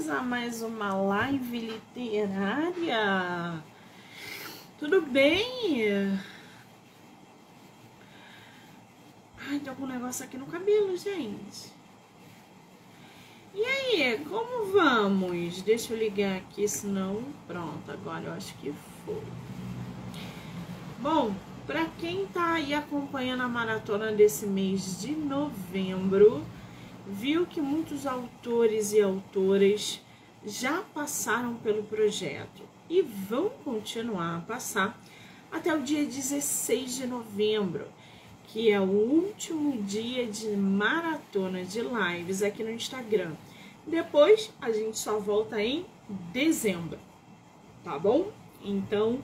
bem-vindos a mais uma live literária. Tudo bem? Ai, tem algum negócio aqui no cabelo, gente. E aí, como vamos? Deixa eu ligar aqui, senão. Pronto, agora eu acho que foi. Bom, para quem tá aí acompanhando a maratona desse mês de novembro, viu que muitos autores e autoras já passaram pelo projeto e vão continuar a passar até o dia 16 de novembro, que é o último dia de maratona de lives aqui no Instagram. Depois a gente só volta em dezembro, tá bom? Então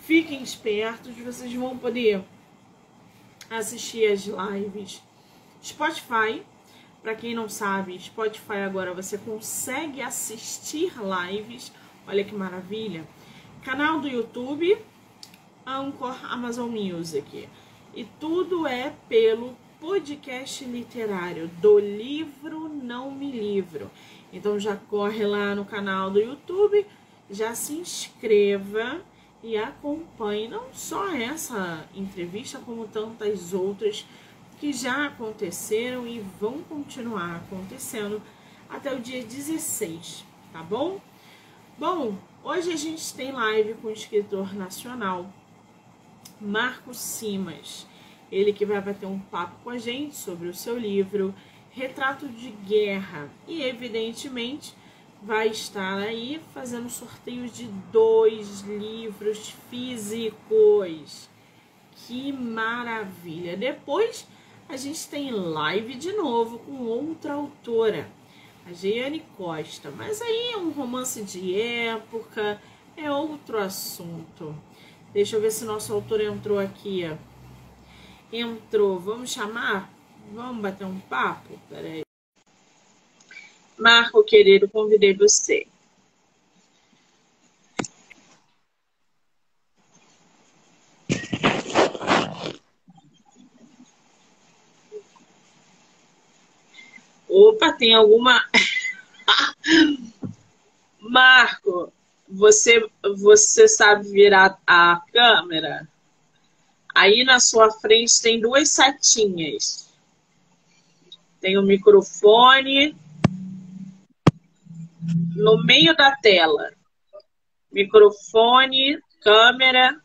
fiquem espertos, vocês vão poder assistir as lives Spotify para quem não sabe, Spotify agora você consegue assistir lives. Olha que maravilha. Canal do YouTube, Anchor, Amazon Music. E tudo é pelo podcast literário do livro Não Me Livro. Então já corre lá no canal do YouTube, já se inscreva e acompanhe não só essa entrevista, como tantas outras que já aconteceram e vão continuar acontecendo até o dia 16, tá bom? Bom, hoje a gente tem live com o escritor nacional Marcos Simas. Ele que vai bater um papo com a gente sobre o seu livro Retrato de Guerra e, evidentemente, vai estar aí fazendo sorteios de dois livros físicos. Que maravilha! Depois a gente tem live de novo com outra autora, a Jeane Costa. Mas aí é um romance de época, é outro assunto. Deixa eu ver se nosso autor entrou aqui. Entrou, vamos chamar? Vamos bater um papo? Peraí. Marco, querido, convidei você. Opa, tem alguma. Marco, você, você sabe virar a câmera? Aí na sua frente tem duas setinhas. Tem o microfone no meio da tela. Microfone, câmera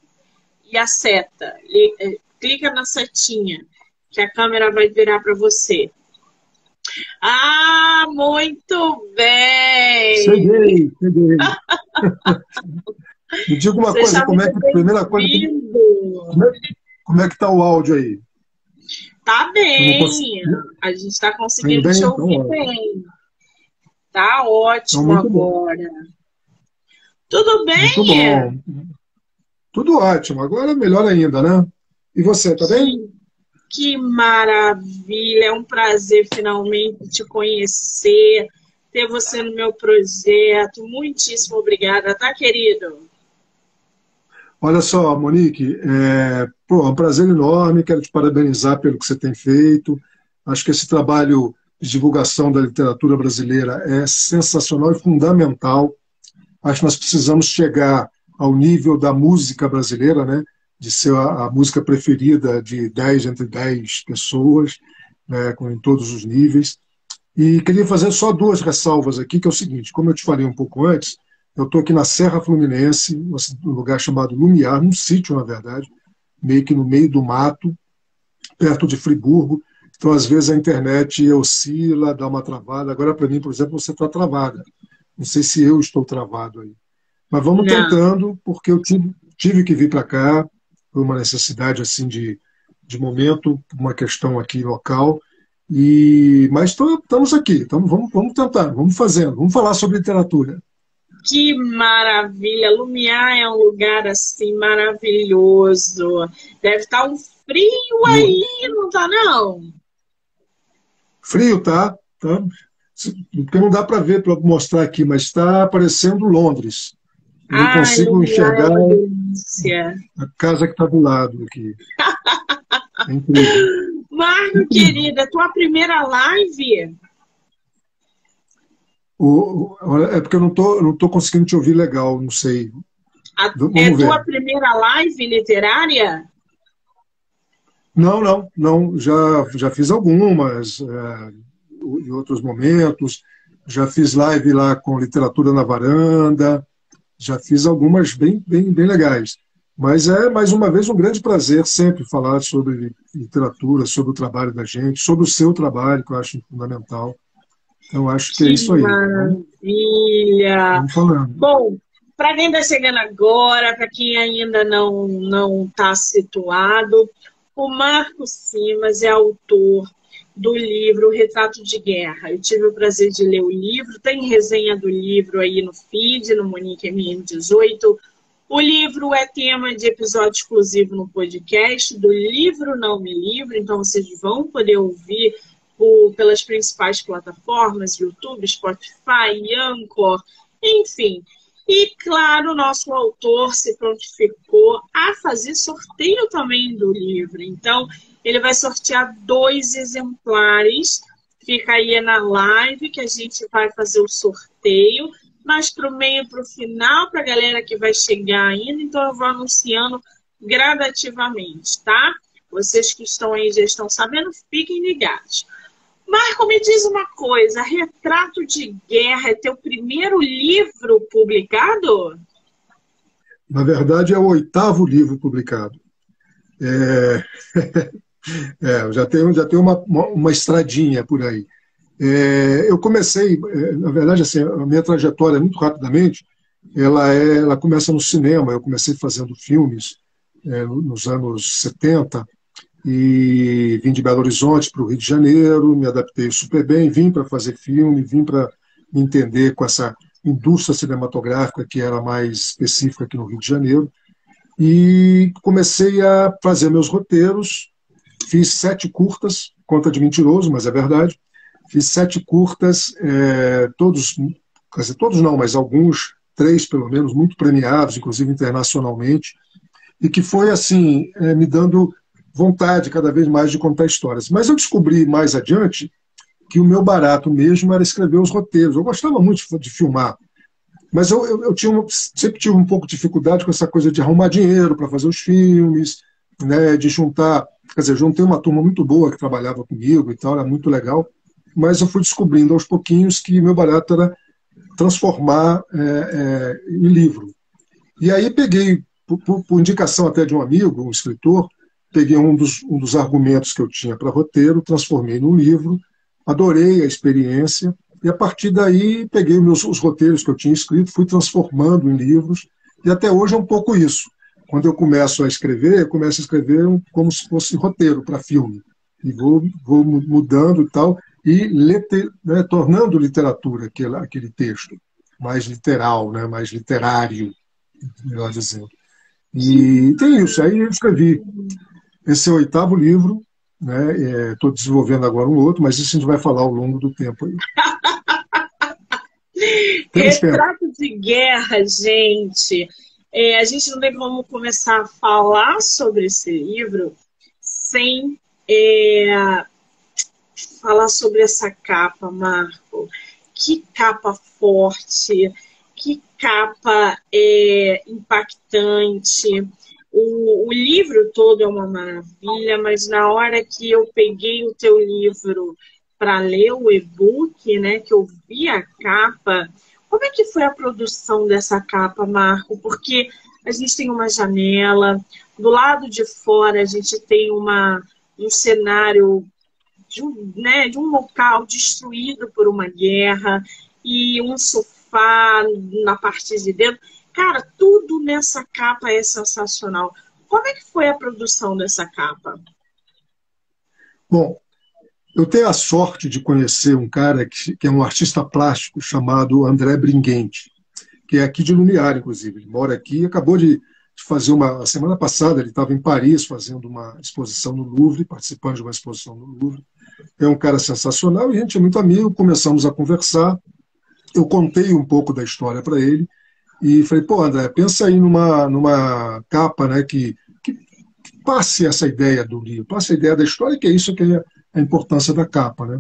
e a seta. Eh, clica na setinha que a câmera vai virar para você. Ah, muito bem! Cheguei, cheguei. Me diga uma Você coisa, como é que, primeira coisa, como é, como é que tá o áudio aí? Tá bem, a gente está conseguindo bem, te ouvir então, bem. Tá ótimo então, agora. Bom. Tudo bem? Muito bom. Tudo ótimo, agora melhor ainda, né? E você, tá Sim. bem? Que maravilha! É um prazer finalmente te conhecer, ter você no meu projeto. Muitíssimo obrigada, tá, querido? Olha só, Monique, é, pô, é um prazer enorme. Quero te parabenizar pelo que você tem feito. Acho que esse trabalho de divulgação da literatura brasileira é sensacional e fundamental. Acho que nós precisamos chegar ao nível da música brasileira, né? De ser a, a, música preferida de 10 entre 10 pessoas, né, com, em todos os níveis. E queria fazer só duas ressalvas aqui, que é o seguinte, como eu te falei um pouco antes, eu estou aqui na Serra Fluminense, um lugar chamado Lumiar, num sítio, na verdade, meio que no meio do mato, perto de Friburgo. Então, às vezes, a internet oscila, dá uma travada. Agora, para mim, por exemplo, você está travada. Não sei se eu estou travado aí. Mas vamos Não. tentando, porque eu tive, tive que vir para cá, por uma necessidade assim de, de momento, uma questão aqui local. E mas estamos aqui, então vamos, vamos tentar, vamos fazendo, vamos falar sobre literatura. Que maravilha! Lumiar é um lugar assim maravilhoso. Deve estar tá um frio aí, não tá não? Frio, tá? tá. Porque não dá para ver, para mostrar aqui, mas está parecendo Londres. Ai, consigo enxergar a casa que está do lado aqui. É incrível. Marco, querida, tua primeira live? O, é porque eu não tô, não tô conseguindo te ouvir legal, não sei. A, é ver. tua primeira live literária? Não, não, não. Já, já fiz algumas, é, em outros momentos. Já fiz live lá com literatura na varanda. Já fiz algumas bem, bem, bem legais. Mas é, mais uma vez, um grande prazer sempre falar sobre literatura, sobre o trabalho da gente, sobre o seu trabalho, que eu acho fundamental. Eu acho que, que é isso aí. Maravilha! Vamos falando. Bom, para quem está chegando agora, para quem ainda não não está situado, o Marco Simas é autor do livro Retrato de Guerra. Eu tive o prazer de ler o livro, tem resenha do livro aí no feed, no Monique MM18. O livro é tema de episódio exclusivo no podcast do livro Não Me Livro, então vocês vão poder ouvir por, pelas principais plataformas, YouTube, Spotify, Anchor, enfim. E, claro, o nosso autor se prontificou a fazer sorteio também do livro. Então, ele vai sortear dois exemplares. Fica aí na live que a gente vai fazer o sorteio. Mas para o meio, para o final, para a galera que vai chegar ainda, então eu vou anunciando gradativamente, tá? Vocês que estão aí já estão sabendo, fiquem ligados. Marco, me diz uma coisa: Retrato de Guerra é teu primeiro livro publicado? Na verdade, é o oitavo livro publicado. É, é já tenho, já tenho uma, uma, uma estradinha por aí. É, eu comecei, é, na verdade, assim, a minha trajetória, muito rapidamente, ela, é, ela começa no cinema. Eu comecei fazendo filmes é, nos anos 70, e vim de Belo Horizonte para o Rio de Janeiro, me adaptei super bem, vim para fazer filme, vim para me entender com essa indústria cinematográfica que era mais específica aqui no Rio de Janeiro, e comecei a fazer meus roteiros, fiz sete curtas, conta de mentiroso, mas é verdade, fiz sete curtas, é, todos, quer dizer, todos não, mas alguns, três pelo menos, muito premiados, inclusive internacionalmente, e que foi assim, é, me dando vontade cada vez mais de contar histórias. Mas eu descobri mais adiante que o meu barato mesmo era escrever os roteiros. Eu gostava muito de filmar, mas eu, eu, eu tinha sempre tive um pouco de dificuldade com essa coisa de arrumar dinheiro para fazer os filmes, né, de juntar. Quer dizer, juntei uma turma muito boa que trabalhava comigo e tal, era muito legal, mas eu fui descobrindo aos pouquinhos que meu barato era transformar é, é, em livro. E aí peguei, por, por, indicação até de um amigo, um escritor, peguei um dos, um dos argumentos que eu tinha para roteiro, transformei no livro, adorei a experiência, e a partir daí peguei meus, os roteiros que eu tinha escrito, fui transformando em livros, e até hoje é um pouco isso. Quando eu começo a escrever, eu começo a escrever como se fosse roteiro para filme, e vou, vou mudando e tal, e né, tornando literatura aquele, aquele texto, mais literal, né, mais literário, melhor dizendo. E tem isso, aí eu escrevi esse é o oitavo livro, né? Estou é, desenvolvendo agora um outro, mas isso a gente vai falar ao longo do tempo aí. Retrato de guerra, gente. É, a gente não tem como começar a falar sobre esse livro sem é, falar sobre essa capa, Marco. Que capa forte, que capa é, impactante. O, o livro todo é uma maravilha, mas na hora que eu peguei o teu livro para ler o e-book, né, que eu vi a capa, como é que foi a produção dessa capa, Marco? Porque a gente tem uma janela, do lado de fora a gente tem uma, um cenário de um, né, de um local destruído por uma guerra e um sofá na parte de dentro. Cara, tudo nessa capa é sensacional. Como é que foi a produção dessa capa? Bom, eu tenho a sorte de conhecer um cara que, que é um artista plástico chamado André Bringuente, que é aqui de Lumiar, inclusive. Ele mora aqui e acabou de, de fazer uma. A semana passada ele estava em Paris fazendo uma exposição no Louvre, participando de uma exposição no Louvre. É um cara sensacional e a gente é muito amigo, começamos a conversar. Eu contei um pouco da história para ele e falei, pô, André, pensa aí numa, numa capa né, que, que, que passe essa ideia do livro, passe a ideia da história, que é isso que é a importância da capa. Né?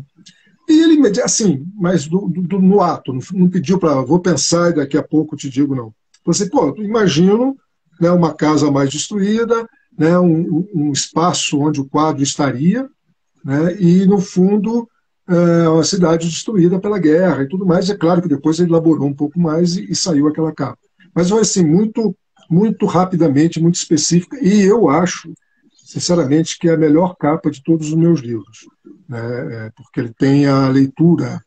E ele, assim, mas do, do, no ato, não, pediu para, vou pensar e daqui a pouco te digo, não. Você, pô, imagino né, uma casa mais destruída, né, um, um, espaço onde o quadro estaria, né, e no fundo é, uma cidade destruída pela guerra e tudo mais. É claro que depois ele elaborou um pouco mais e, e saiu aquela capa. Mas foi assim, muito, muito rapidamente, muito específica, e eu acho, sinceramente, que é a melhor capa de todos os meus livros, né, é, porque ele tem a leitura.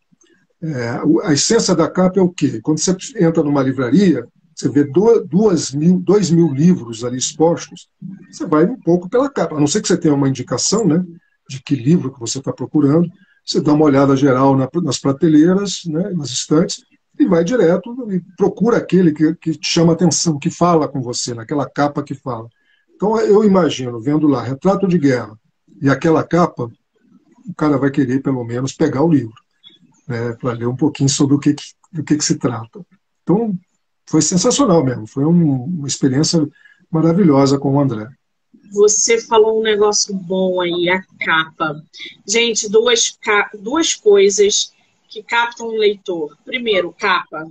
É, a essência da capa é o quê? Quando você entra numa livraria, você vê dois mil, dois mil livros ali expostos, você vai um pouco pela capa, a não ser que você tenha uma indicação né, de que livro que você está procurando, você dá uma olhada geral nas prateleiras, né, nas estantes, e vai direto e procura aquele que, que te chama atenção, que fala com você, naquela capa que fala. Então eu imagino, vendo lá, retrato de guerra e aquela capa, o cara vai querer pelo menos pegar o livro, né, para ler um pouquinho sobre o que, do que, que se trata. Então foi sensacional mesmo, foi um, uma experiência maravilhosa com o André. Você falou um negócio bom aí, a capa. Gente, duas, duas coisas que captam o leitor. Primeiro, capa.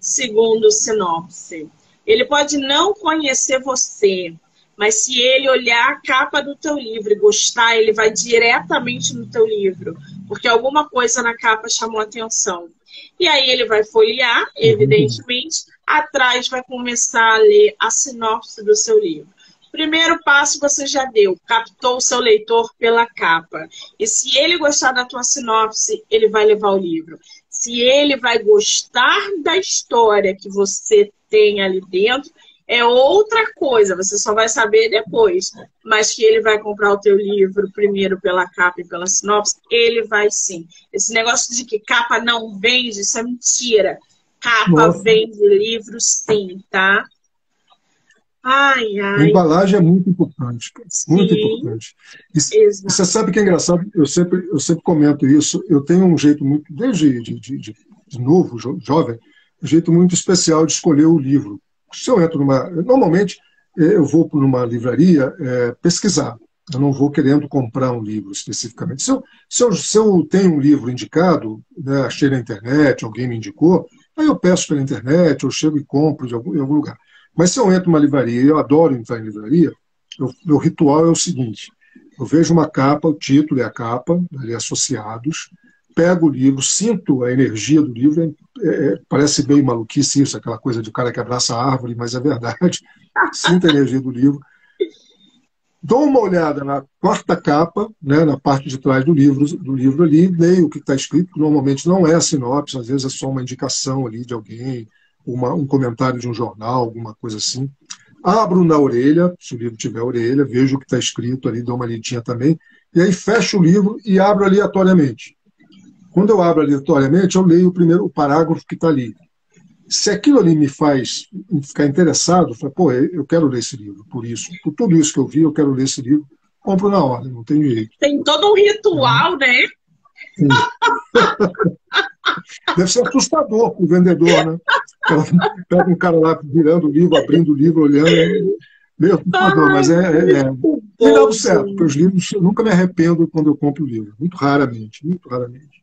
Segundo, sinopse. Ele pode não conhecer você, mas se ele olhar a capa do teu livro e gostar, ele vai diretamente no teu livro, porque alguma coisa na capa chamou atenção. E aí ele vai folhear, uhum. evidentemente, atrás vai começar a ler a sinopse do seu livro. Primeiro passo você já deu, captou o seu leitor pela capa. E se ele gostar da tua sinopse, ele vai levar o livro. Se ele vai gostar da história que você tem ali dentro, é outra coisa, você só vai saber depois. Mas que ele vai comprar o teu livro primeiro pela capa e pela sinopse, ele vai sim. Esse negócio de que capa não vende, isso é mentira. Capa Nossa. vende livro sim, tá? Ai, ai. A embalagem é muito importante, muito Sim, importante. E, você sabe que é engraçado, eu sempre, eu sempre comento isso, eu tenho um jeito muito, desde de, de, de, de novo, jo, jovem, um jeito muito especial de escolher o livro. Se eu entro numa. Normalmente, é, eu vou numa livraria é, pesquisar. Eu não vou querendo comprar um livro especificamente. Se eu, se eu, se eu tenho um livro indicado, né, achei na internet, alguém me indicou, aí eu peço pela internet, eu chego e compro de algum, em algum lugar. Mas se eu entro numa livraria, eu adoro entrar em livraria, o meu ritual é o seguinte: eu vejo uma capa, o título e a capa, ali associados, pego o livro, sinto a energia do livro, é, é, parece bem maluquice isso, aquela coisa de cara que abraça a árvore, mas é verdade. Sinto a energia do livro. Dou uma olhada na quarta capa, né, na parte de trás do livro, do livro ali, leio o que está escrito, que normalmente não é a sinopse, às vezes é só uma indicação ali de alguém, uma, um comentário de um jornal, alguma coisa assim. Abro na orelha, se o livro tiver orelha, vejo o que está escrito ali, dou uma lidinha também, e aí fecho o livro e abro aleatoriamente. Quando eu abro aleatoriamente, eu leio o primeiro o parágrafo que está ali. Se aquilo ali me faz ficar interessado, falo, pô, eu quero ler esse livro, por isso, por tudo isso que eu vi, eu quero ler esse livro, compro na hora, não tem jeito. Tem todo um ritual, né? Deve ser assustador para o vendedor, né? Pega um cara lá virando o livro, abrindo o livro, olhando. É meio assustador, mas é. é, é. E dá certo, porque os livros, eu nunca me arrependo quando eu compro o livro. Muito raramente, muito raramente.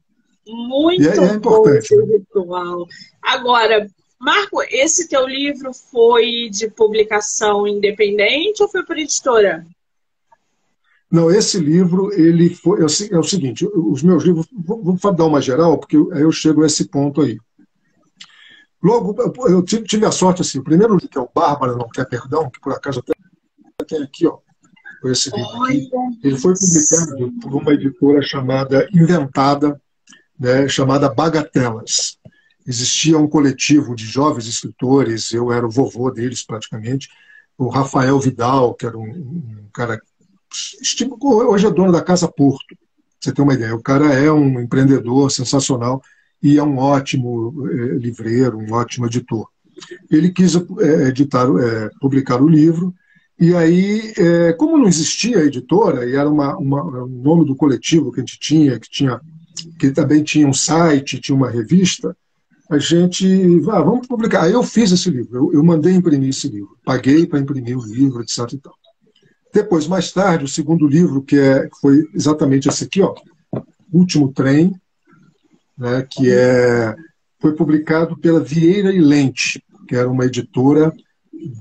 Muito e é, é importante. Né? Ritual. Agora, Marco, esse teu livro foi de publicação independente ou foi por editora? Não, esse livro, ele foi, é, o, é seguinte, os meus livros, vou, vou dar uma geral, porque aí eu chego a esse ponto aí. Logo, eu tive, tive a sorte, assim, o primeiro que é o Bárbara Não Quer Perdão, que por acaso até tem aqui, ó, esse livro aqui, ele foi publicado por uma editora chamada Inventada, né, chamada Bagatelas. Existia um coletivo de jovens escritores, eu era o vovô deles praticamente, o Rafael Vidal, que era um, um cara hoje é dono da Casa Porto. Você tem uma ideia. O cara é um empreendedor sensacional e é um ótimo é, livreiro, um ótimo editor. Ele quis é, editar, é, publicar o livro e aí, como não existia editora e era uma, uma, um nome do coletivo que a gente tinha, que tinha, que também tinha um site, tinha uma revista, a gente, ah, vamos publicar. Aí eu fiz esse livro, eu, eu mandei imprimir esse livro, paguei para imprimir o livro, etc. E tal. Depois, mais tarde, o segundo livro, que, é, foi exatamente esse aqui, ó, Último Trem, né, que é, foi publicado pela Vieira e Lente, que era uma editora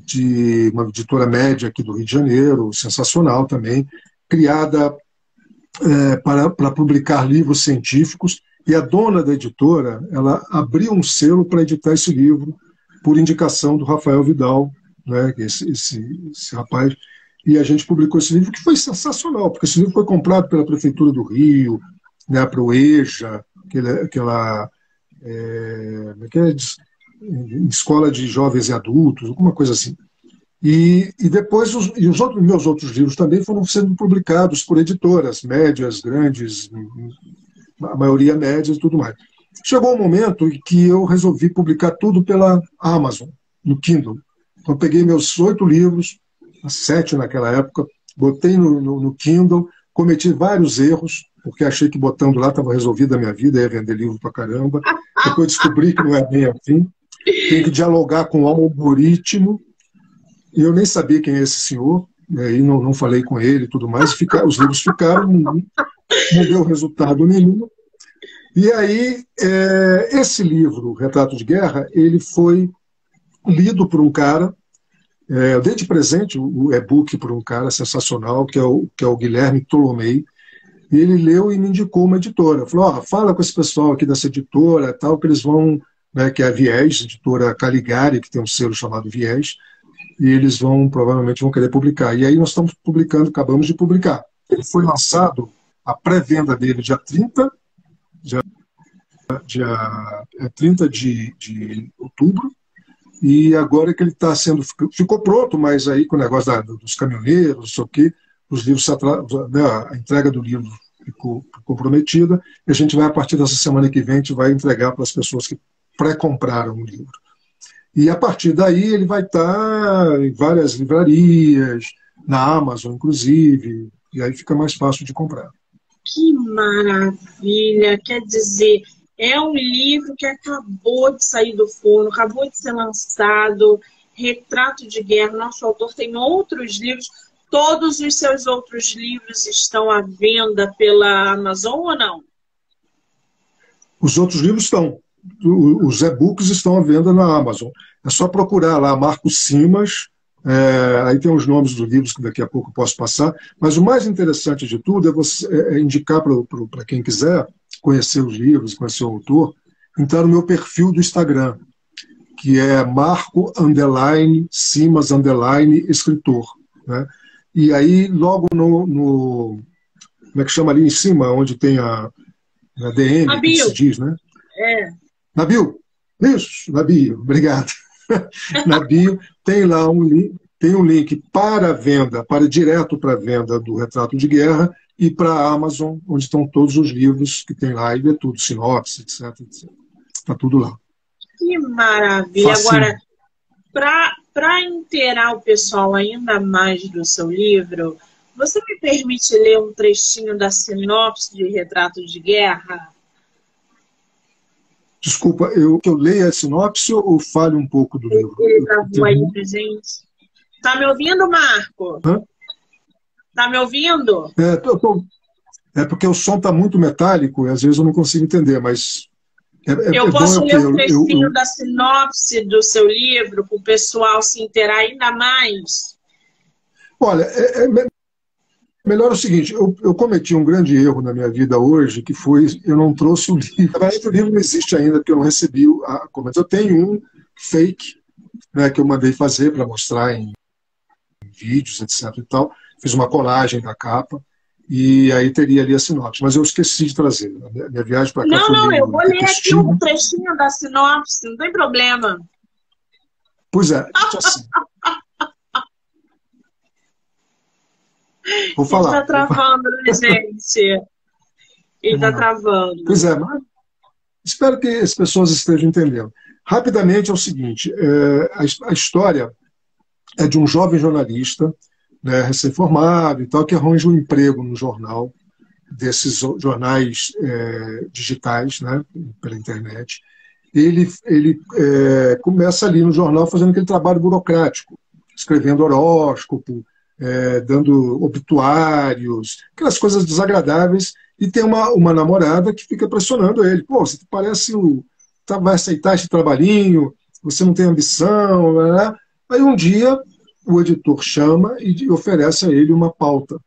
de uma editora média aqui do Rio de Janeiro, sensacional também, criada é, para, para publicar livros científicos. E a dona da editora, ela abriu um selo para editar esse livro por indicação do Rafael Vidal, né, esse, esse, esse rapaz. E a gente publicou esse livro, que foi sensacional, porque esse livro foi comprado pela Prefeitura do Rio, né, o EJA, aquela, aquela é, é, é escola de jovens e adultos, alguma coisa assim. E, e depois, os, e os outros, meus outros livros também foram sendo publicados por editoras, médias, grandes, a maioria médias e tudo mais. Chegou um momento em que eu resolvi publicar tudo pela Amazon, no Kindle. Então, peguei meus oito livros, sete naquela época, botei no, no, no Kindle, cometi vários erros, porque achei que botando lá estava resolvida a minha vida, ia vender livro para caramba. Depois descobri que não é bem assim. Tem que dialogar com o algoritmo. E eu nem sabia quem é esse senhor, e não, não falei com ele e tudo mais. Fica, os livros ficaram, não, não deu resultado nenhum. E aí, é, esse livro, Retrato de Guerra, ele foi lido por um cara, é, eu dei de presente o e-book por um cara sensacional, que é o, que é o Guilherme Tolomei, e ele leu e me indicou uma editora. Falou: oh, fala com esse pessoal aqui dessa editora, tal, que eles vão, né, que é a Viés, editora Caligari, que tem um selo chamado Viés, e eles vão, provavelmente, vão querer publicar. E aí nós estamos publicando, acabamos de publicar. Ele foi lançado, a pré-venda dele, dia 30, dia, dia 30 é, de, de outubro, e agora que ele está sendo. Ficou pronto, mas aí com o negócio da, dos caminhoneiros, não sei o quê, os livros, né, a entrega do livro ficou comprometida, e a gente vai, a partir dessa semana que vem, a gente vai entregar para as pessoas que pré-compraram o livro. E a partir daí ele vai estar em várias livrarias, na Amazon, inclusive, e aí fica mais fácil de comprar. Que maravilha! Quer dizer, é um livro que acabou de sair do forno, acabou de ser lançado, Retrato de Guerra. Nosso autor tem outros livros. Todos os seus outros livros estão à venda pela Amazon ou não? Os outros livros estão. Os e-books estão à venda na Amazon. É só procurar lá Marcos Simas. É, aí tem os nomes dos livros que daqui a pouco eu posso passar. Mas o mais interessante de tudo é, você, é, é indicar para quem quiser conhecer os livros, conhecer o autor, entrar no meu perfil do Instagram, que é Marco Underline Simas Underline Escritor. Né? E aí, logo no, no, Como é que chama ali em cima, onde tem a, a DM, na que se diz, né? É. Na bio? Isso, na bio, obrigado. na bio tem lá um link, tem um link para venda, para direto para venda do Retrato de Guerra e para a Amazon, onde estão todos os livros que tem lá, e é tudo, sinopse, etc, etc. Está tudo lá. Que maravilha! Facinho. Agora, para inteirar o pessoal ainda mais do seu livro, você me permite ler um trechinho da sinopse de Retrato de Guerra? Desculpa, eu, eu leio a sinopse ou fale um pouco do livro? Gravou aí pra gente. Tá me ouvindo, Marco? Hã? Tá me ouvindo? É, tô, tô, é porque o som tá muito metálico e às vezes eu não consigo entender, mas é, é, eu é posso ler um trechinho eu, eu... da sinopse do seu livro para o pessoal se inteirar ainda mais? Olha, é, é melhor o seguinte: eu, eu, cometi um grande erro na minha vida hoje, que foi eu não trouxe o livro. o livro não existe ainda, porque eu não recebi a comenta. Eu tenho um fake né, que eu mandei fazer para mostrar em vídeos, etc. e tal. Fiz uma colagem da capa e aí teria ali a sinopse. Mas eu esqueci de trazer. Minha, minha viagem para cá Não, não, eu vou ler aqui um trechinho da sinopse, não tem problema. Pois é, assim. Vou falar. Ele está travando, né, gente? Ele está travando. Pois é, mas espero que as pessoas estejam entendendo. Rapidamente é o seguinte: é, a, a história é de um jovem jornalista né, recém-formado e tal, que arranja um emprego no jornal, desses jornais é, digitais, né, pela internet. Ele, ele é, começa ali no jornal fazendo aquele trabalho burocrático, escrevendo horóscopo, é, dando obituários, aquelas coisas desagradáveis E tem uma, uma namorada que fica pressionando ele. Pô, você parece o. Tá, vai aceitar esse trabalhinho, você não tem ambição. Aí um dia o editor chama e oferece a ele uma pauta.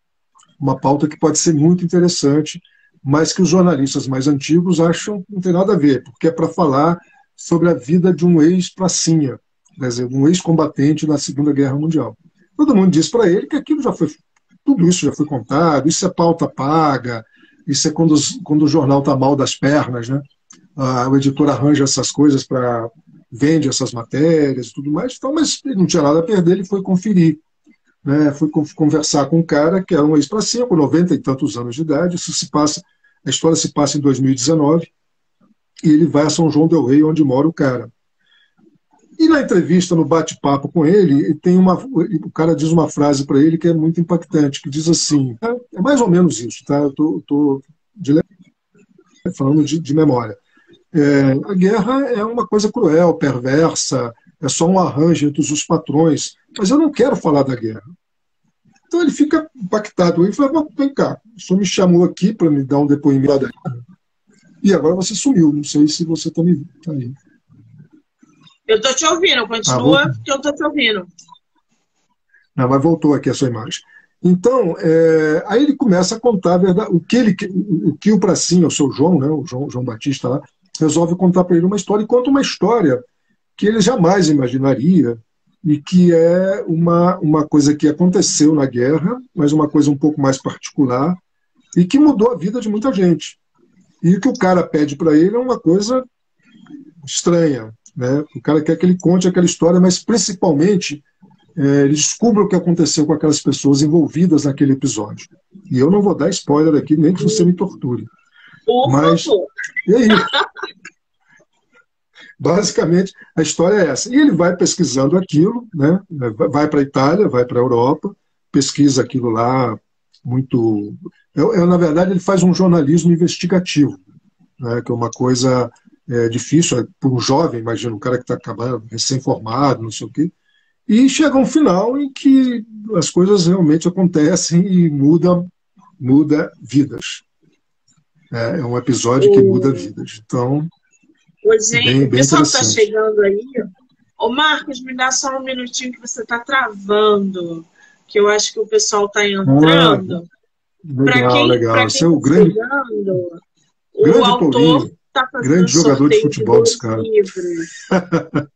Uma pauta que pode ser muito interessante, mas que os jornalistas mais antigos acham que não tem nada a ver, porque é para falar sobre a vida de um ex-pracinha, quer dizer, um ex-combatente na Segunda Guerra Mundial. Todo mundo diz para ele que aquilo já foi, tudo isso já foi contado, isso é pauta paga, isso é quando, quando o jornal está mal das pernas, né? Ah, o editor arranja essas coisas para vende essas matérias e tudo mais, então, mas ele não tinha nada a perder, ele foi conferir. Né? Foi conversar com um cara que era um ex-pracinha, com 90 e tantos anos de idade, isso se passa, a história se passa em 2019, e ele vai a São João del Rei, onde mora o cara. E na entrevista, no bate-papo com ele, tem uma, o cara diz uma frase para ele que é muito impactante, que diz assim, é, mais ou menos isso, tá? Eu tô, tô de, falando de, de memória. É, a guerra é uma coisa cruel, perversa, é só um arranjo entre os patrões, mas eu não quero falar da guerra. Então ele fica impactado. Ele fala, vem cá, o senhor me chamou aqui para me dar um depoimento. E agora você sumiu, não sei se você está me tá. Eu estou te ouvindo, continua, ah, porque eu estou te ouvindo. Não, mas voltou aqui a sua imagem. Então, é, aí ele começa a contar a verdade, o que ele, o que o Pracinha, o seu João, né, o João, João Batista lá, resolve contar para ele uma história e conta uma história que ele jamais imaginaria e que é uma, uma coisa que aconteceu na guerra, mas uma coisa um pouco mais particular e que mudou a vida de muita gente. E o que o cara pede para ele é uma coisa estranha. Né? O cara quer que ele conte aquela história, mas principalmente é, ele descubra o que aconteceu com aquelas pessoas envolvidas naquele episódio. E eu não vou dar spoiler aqui, nem que você me torture. Por mas, favor. E aí? Basicamente, a história é essa. E ele vai pesquisando aquilo, né? vai para a Itália, vai para a Europa, pesquisa aquilo lá muito. Eu, eu, na verdade, ele faz um jornalismo investigativo, né? que é uma coisa é, difícil é, para um jovem, imagina, um cara que está acabando, recém-formado, não sei o quê. E chega um final em que as coisas realmente acontecem e muda, muda vidas. É, é um episódio que muda vidas. Então, Pois é, bem, o pessoal está chegando aí. Ô Marcos, me dá só um minutinho que você está travando, que eu acho que o pessoal está entrando. Ah, legal, quem, legal. Você é o tá grande, chegando, grande o autor está fazendo grande jogador de futebol desse cara.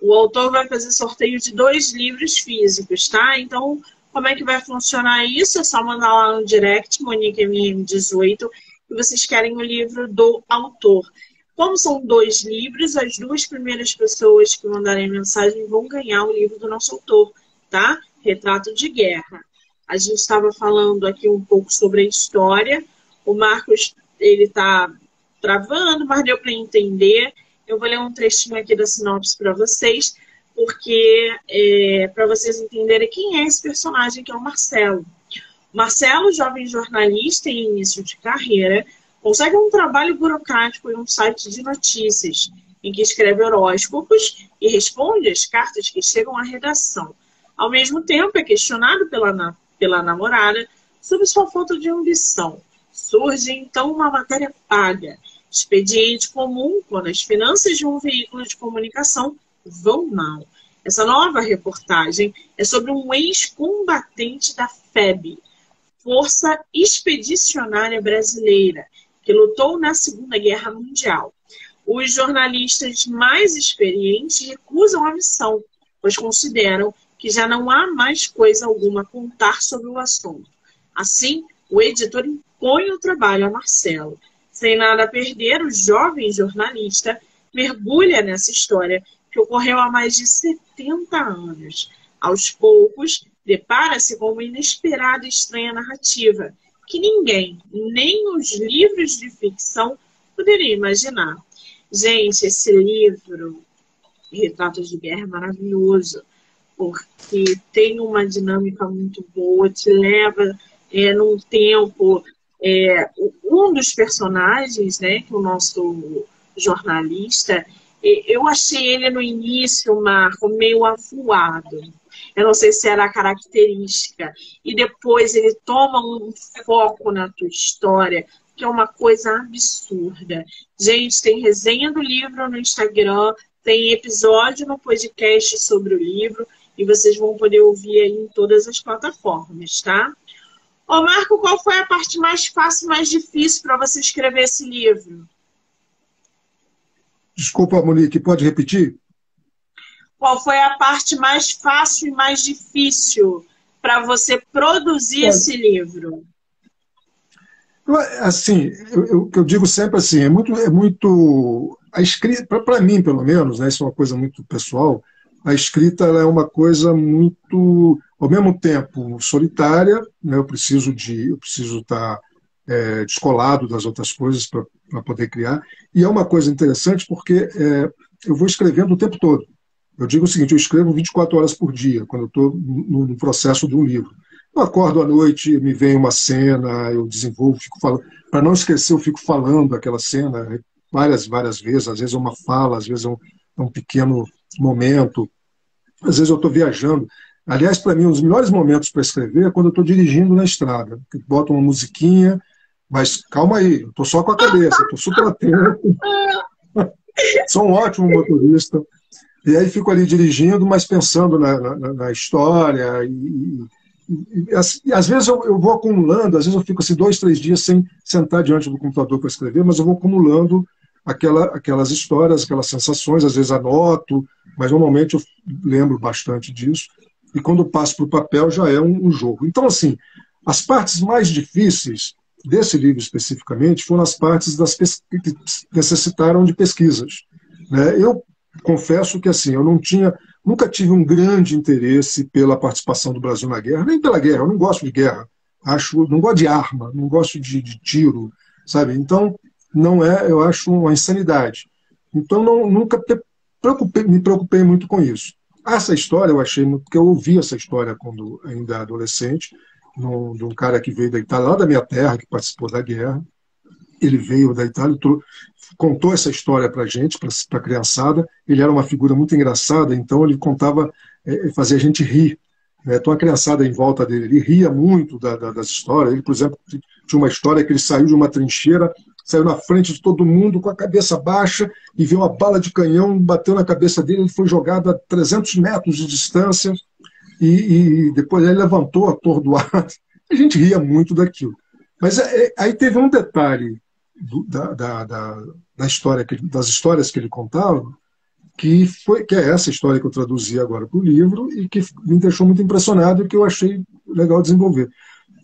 o autor vai fazer sorteio de dois livros físicos, tá? Então, como é que vai funcionar isso? É só mandar lá no direct, Monique MM18, que vocês querem o livro do autor. Como são dois livros, as duas primeiras pessoas que mandarem mensagem vão ganhar o livro do nosso autor, tá? Retrato de Guerra. A gente estava falando aqui um pouco sobre a história. O Marcos, ele está travando, mas deu para entender. Eu vou ler um trechinho aqui da sinopse para vocês, porque é, para vocês entenderem quem é esse personagem que é o Marcelo. Marcelo, jovem jornalista em início de carreira, consegue um trabalho burocrático em um site de notícias, em que escreve horóscopos e responde às cartas que chegam à redação. Ao mesmo tempo, é questionado pela, pela namorada sobre sua falta de ambição. Surge então uma matéria paga, expediente comum quando as finanças de um veículo de comunicação vão mal. Essa nova reportagem é sobre um ex-combatente da FEB, Força Expedicionária Brasileira, que lutou na Segunda Guerra Mundial. Os jornalistas mais experientes recusam a missão, pois consideram que já não há mais coisa alguma a contar sobre o assunto. Assim, o editor impõe o trabalho a Marcelo. Sem nada a perder, o jovem jornalista mergulha nessa história que ocorreu há mais de 70 anos. Aos poucos, depara-se com uma inesperada e estranha narrativa que ninguém, nem os livros de ficção, poderia imaginar. Gente, esse livro, Retratos de Guerra, é maravilhoso, porque tem uma dinâmica muito boa, te leva é, num tempo. É, um dos personagens, né, que é o nosso jornalista, eu achei ele no início, Marco, meio avoado eu não sei se era a característica, e depois ele toma um foco na tua história, que é uma coisa absurda. Gente, tem resenha do livro no Instagram, tem episódio no podcast sobre o livro, e vocês vão poder ouvir aí em todas as plataformas, tá? Ô Marco, qual foi a parte mais fácil, mais difícil para você escrever esse livro? Desculpa, Monique, pode repetir? Qual foi a parte mais fácil e mais difícil para você produzir é. esse livro? Assim, eu, eu, eu, digo sempre assim, é muito, é muito a escrita, para mim pelo menos, né, isso é uma coisa muito pessoal. A escrita é uma coisa muito, ao mesmo tempo, solitária. Né, eu preciso de, eu preciso estar é, descolado das outras coisas para poder criar. E é uma coisa interessante porque é, eu vou escrevendo o tempo todo. Eu digo o seguinte: eu escrevo 24 horas por dia quando eu estou no, no processo de um livro. Eu acordo à noite, me vem uma cena, eu desenvolvo, fico falando. Para não esquecer, eu fico falando aquela cena várias, várias vezes. Às vezes é uma fala, às vezes é um, é um pequeno momento. Às vezes eu estou viajando. Aliás, para mim, um dos melhores momentos para escrever é quando eu estou dirigindo na estrada. Boto uma musiquinha, mas calma aí, eu estou só com a cabeça, estou super atento. Sou um ótimo motorista. E aí fico ali dirigindo, mas pensando na, na, na história e, e, às vezes eu, eu, vou acumulando, às vezes eu fico assim dois, três dias sem sentar diante do computador para escrever, mas eu vou acumulando aquela, aquelas histórias, aquelas sensações, às vezes anoto, mas normalmente eu lembro bastante disso. E quando passo para o papel já é um, um, jogo. Então, assim, as partes mais difíceis desse livro especificamente foram as partes das que necessitaram de pesquisas. Né? Eu confesso que assim, eu não tinha Nunca tive um grande interesse pela participação do Brasil na guerra, nem pela guerra, eu não gosto de guerra. Acho, não gosto de arma, não gosto de, de tiro, sabe? Então, não é, eu acho uma insanidade. Então, não, nunca preocupei, me preocupei muito com isso. Essa história eu achei porque eu ouvi essa história quando ainda adolescente, de um cara que veio da Itália, lá da minha terra, que participou da guerra. Ele veio da Itália, contou essa história para gente, para a criançada. Ele era uma figura muito engraçada, então ele contava, é, fazia a gente rir. Né? Então a criançada em volta dele, ele ria muito da, da, das histórias. Ele, por exemplo, tinha uma história que ele saiu de uma trincheira, saiu na frente de todo mundo com a cabeça baixa e viu uma bala de canhão, bateu na cabeça dele, ele foi jogado a 300 metros de distância e, e depois ele levantou atordoado. A gente ria muito daquilo. Mas é, é aí teve um detalhe do, da, da, da, da, história que, das histórias que ele contava, que foi que é essa história que eu traduzi agora para o livro e que me deixou muito impressionado e que eu achei legal desenvolver.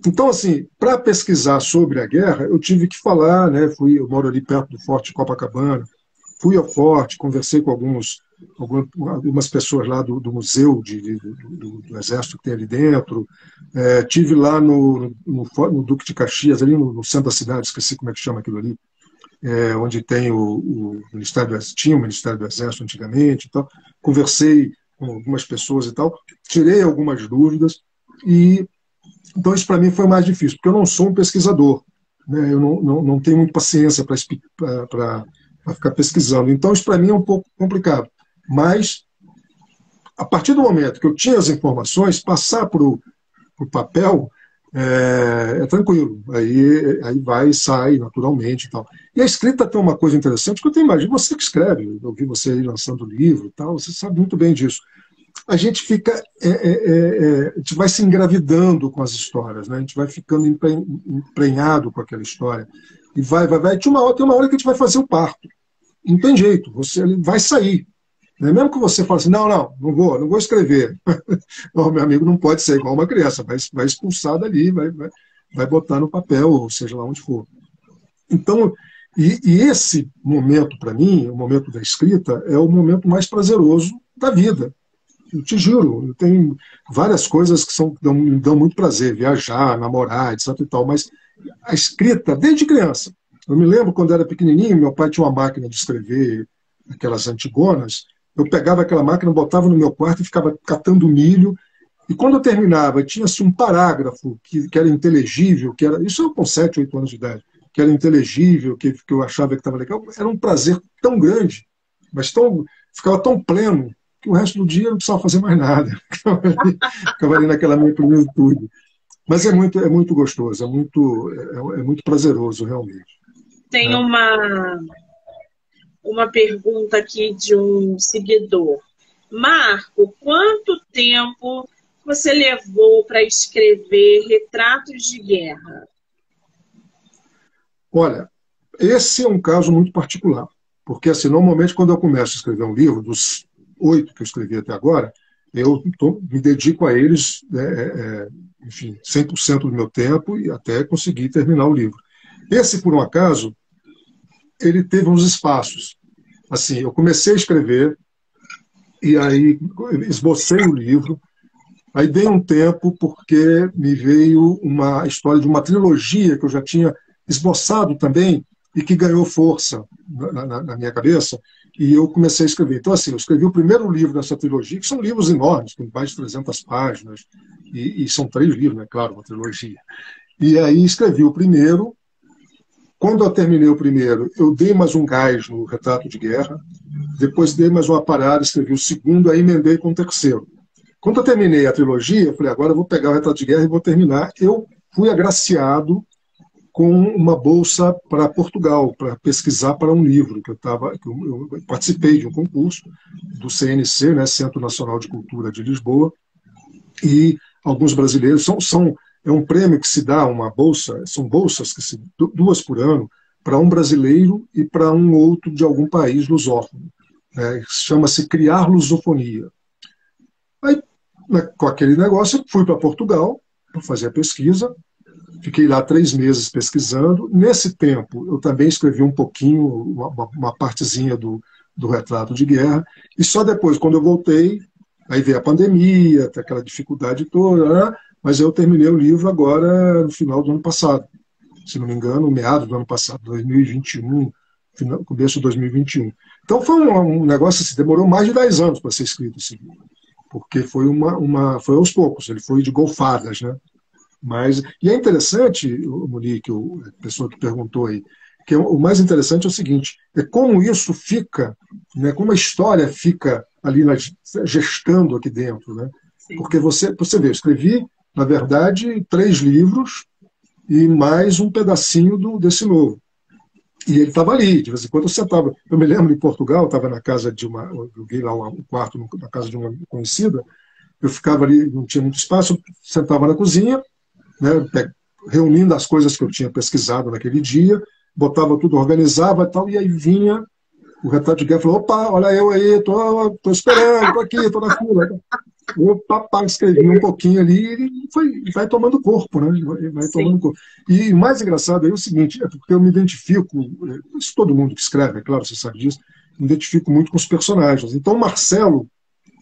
Então, assim, para pesquisar sobre a guerra, eu tive que falar, né? Fui, eu moro ali perto do Forte Copacabana, fui ao forte, conversei com alguns, algumas pessoas lá do, do museu de, de, do, do, Exército que tem ali dentro, é, tive lá no, no, no, Duque de Caxias, ali no, no, centro da cidade, esqueci como é que chama aquilo ali, é, onde tem o, o Ministério do tinha o Ministério do Exército antigamente, então, conversei com algumas pessoas e tal, tirei algumas dúvidas e então isso para mim foi mais difícil, porque eu não sou um pesquisador, né, eu não, não, não tenho muita paciência para ficar pesquisando, então isso para mim é um pouco complicado, mas a partir do momento que eu tinha as informações, passar para o papel é, é, tranquilo. Aí, aí vai e sai naturalmente e. E a escrita tem uma coisa interessante, que eu tenho imagem, você que escreve, eu vi você aí lançando livro e tal, você sabe muito bem disso. A gente fica, é, é, é, é a gente vai se engravidando com as histórias, né? a gente vai ficando emprenhado com aquela história. E vai, vai, vai. Tem uma, hora, tem uma hora que a gente vai fazer o parto. Não tem jeito, você vai sair. Né? Mesmo que você fale assim, não, não, não vou, não vou escrever. não, meu amigo não pode ser igual uma criança, vai, vai expulsar dali, vai, vai, vai botar no papel, ou seja lá onde for. Então, e, e esse momento, para mim, o momento da escrita, é o momento mais prazeroso da vida. Eu te juro, eu tenho várias coisas que são, dão, me dão muito prazer, viajar, namorar, etc e tal, mas a escrita, desde criança. Eu me lembro quando era pequenininho, meu pai tinha uma máquina de escrever, aquelas antigonas, eu pegava aquela máquina, botava no meu quarto e ficava catando milho. E quando eu terminava, tinha-se um parágrafo que, que, era inteligível, que era. Isso eu com 7, 8 anos de idade, que era inteligível, que, que eu achava que estava legal. Era um prazer tão grande, mas tão, ficava tão pleno, porque o resto do dia não precisava fazer mais nada. Ficava ali, ficava ali naquela minha plenitude. Mas é muito, é muito gostoso, é muito, é, é muito prazeroso, realmente. Tem né? uma, uma pergunta aqui de um seguidor. Marco, quanto tempo você levou para escrever Retratos de Guerra? Olha, esse é um caso muito particular, porque assim, normalmente quando eu começo a escrever um livro, dos oito que eu escrevi até agora, eu tô, me dedico a eles, é, é, é enfim, 100% do meu tempo e até conseguir terminar o livro. Esse, por um acaso, ele teve uns espaços. Assim, eu comecei a escrever e aí esbocei o livro, aí dei um tempo porque me veio uma história de uma trilogia que eu já tinha esboçado também e que ganhou força na, na, na, minha cabeça, e eu comecei a escrever. Então, assim, eu escrevi o primeiro livro dessa trilogia, que são livros enormes, com mais de 300 páginas, e, e são três livros, né? Claro, uma trilogia. E aí escrevi o primeiro. Quando eu terminei o primeiro, eu dei mais um gás no Retrato de Guerra, depois dei mais uma parada, escrevi o segundo, aí emendei com o terceiro. Quando eu terminei a trilogia, eu falei, agora eu vou pegar o Retrato de Guerra e vou terminar. Eu fui agraciado com uma bolsa para Portugal, para pesquisar para um livro que eu estava, eu, eu participei de um concurso do CNC, né, Centro Nacional de Cultura de Lisboa, e alguns brasileiros são, são é um prêmio que se dá uma bolsa, são bolsas que se duas por ano para um brasileiro e para um outro de algum país lusófono. Né, Chama-se Criar Lusofonia. Aí, né, com aquele negócio, fui para Portugal para fazer a pesquisa, Fiquei lá três meses pesquisando. Nesse tempo, eu também escrevi um pouquinho, uma, uma partezinha do, do retrato de guerra. E só depois, quando eu voltei, aí veio a pandemia, aquela dificuldade toda, né? Mas eu terminei o livro agora no final do ano passado. Se não me engano, meado do ano passado, 2021, final, começo de 2021. Então foi um, um negócio que assim, demorou mais de 10 anos para ser escrito esse livro. Porque foi, uma, uma, foi aos poucos, ele foi de golfadas, né? Mas, e é interessante, Monique, a pessoa que perguntou aí, que é o mais interessante é o seguinte, é como isso fica, né, como a história fica ali na, gestando aqui dentro. Né? Porque você, você vê, eu escrevi, na verdade, três livros e mais um pedacinho do, desse novo. E ele estava ali, de vez em quando eu sentava. Eu me lembro em Portugal, estava na casa de uma. Eu aluguei lá um quarto na casa de uma conhecida. Eu ficava ali, não tinha muito espaço, sentava na cozinha, né, reunindo as coisas que eu tinha pesquisado naquele dia, botava tudo, organizava e tal, e aí vinha o retrato de guerra e falou, opa, olha eu aí, tô, tô esperando, tô aqui, tô na fila. Opa, pá, escrevi um pouquinho ali e foi, vai tomando corpo, né? Vai, vai tomando corpo. E o mais engraçado é o seguinte, é porque eu me identifico, isso todo mundo que escreve, é claro, você sabe disso, me identifico muito com os personagens. Então, Marcelo,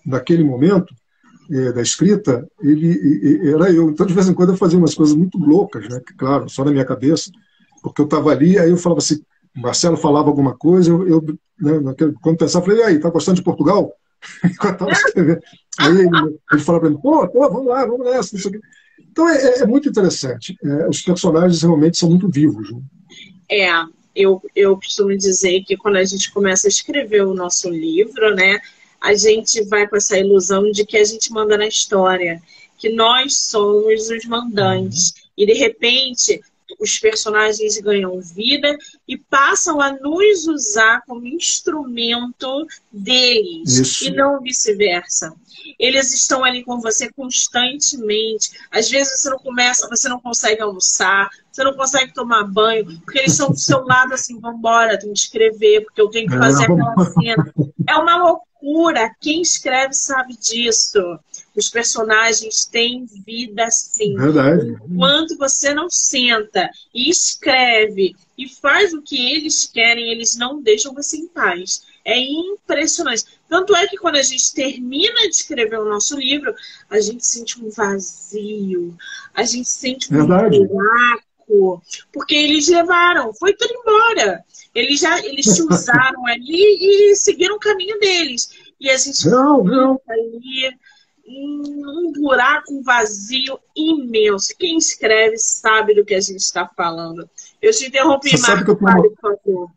naquele momento, é, da escrita, ele, era eu. Então, de vez em quando, eu fazia umas coisas muito loucas, né? claro, só na minha cabeça, porque eu estava ali, aí eu falava assim, Marcelo falava alguma coisa, eu, eu né, quando pensava, falei, e aí, tá gostando de Portugal? Enquanto escrevendo. Aí ele, ele falava para mim, pô, pô, vamos lá, vamos nessa, isso aqui. Então é, é, é muito interessante. É, os personagens realmente são muito vivos. Né? É, eu, eu costumo dizer que quando a gente começa a escrever o nosso livro, né, a gente vai com essa ilusão de que a gente manda na história, que nós somos os mandantes. E de repente, os personagens ganham vida e passam a nos usar como instrumento deles Isso. e não vice-versa. Eles estão ali com você constantemente. Às vezes você não começa, você não consegue almoçar, você não consegue tomar banho, porque eles estão do seu lado assim, vambora, tem que escrever, porque eu tenho que fazer é, aquela cena. É uma loucura. Quem escreve sabe disso. Os personagens têm vida sim. Verdade. Enquanto você não senta e escreve e faz o que eles querem, eles não deixam você em paz. É impressionante. Tanto é que quando a gente termina de escrever o nosso livro, a gente sente um vazio, a gente sente um Verdade. buraco, porque eles levaram, foi tudo embora. Eles já eles te usaram ali e seguiram o caminho deles. E a gente não, não. ali um buraco vazio imenso. Quem escreve sabe do que a gente está falando. Eu te interrompi, Marcos, por favor.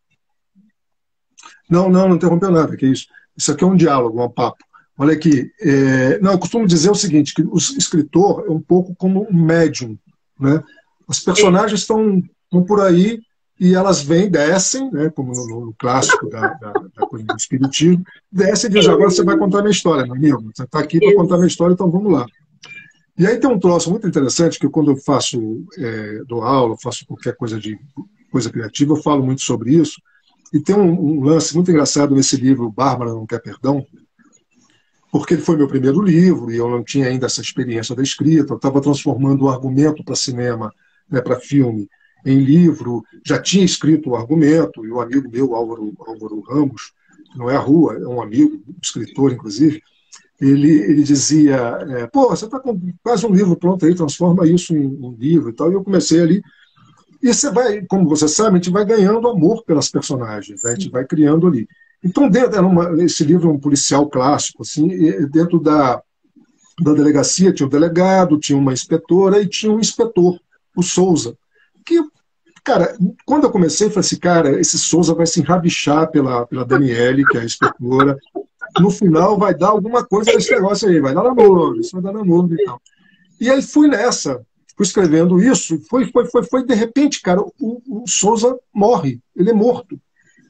Não, não, não interrompeu nada, que isso. Isso aqui é um diálogo, um papo. Olha aqui, é, não, eu costumo dizer o seguinte, que o escritor é um pouco como um médium, né? As personagens estão, estão por aí e elas vêm, descem, né, como no, no clássico da, da, da, coisa do espiritismo, descem e dizem, agora você vai contar minha história, meu amigo, você está aqui para contar minha história, então vamos lá. E aí tem um troço muito interessante, que quando eu faço, é, dou aula, faço qualquer coisa de coisa criativa, eu falo muito sobre isso, e tem um, um lance muito engraçado nesse livro, Bárbara Não Quer Perdão, porque ele foi meu primeiro livro e eu não tinha ainda essa experiência da escrita, eu estava transformando o argumento para cinema, né, para filme, em livro, já tinha escrito o argumento, e o amigo meu, Álvaro, Álvaro Ramos, que não é a rua, é um amigo, escritor, inclusive, ele, ele dizia, é, pô, você está com quase um livro pronto aí, transforma isso em um livro e tal, e eu comecei ali, e você vai, como você sabe, a gente vai ganhando amor pelas personagens, né? a gente vai criando ali. Então, dentro, uma, esse livro é um policial clássico, assim, dentro da, da delegacia tinha um delegado, tinha uma inspetora e tinha um inspetor, o Souza, que, cara, quando eu comecei, eu falei assim, cara, esse Souza vai se enrabichar pela, pela Daniele, que é a inspetora, no final vai dar alguma coisa nesse negócio aí, vai dar namoro, isso vai dar namoro e tal. E aí fui nessa, fui escrevendo isso, foi, foi, foi, foi de repente, cara, o, o Souza morre, ele é morto.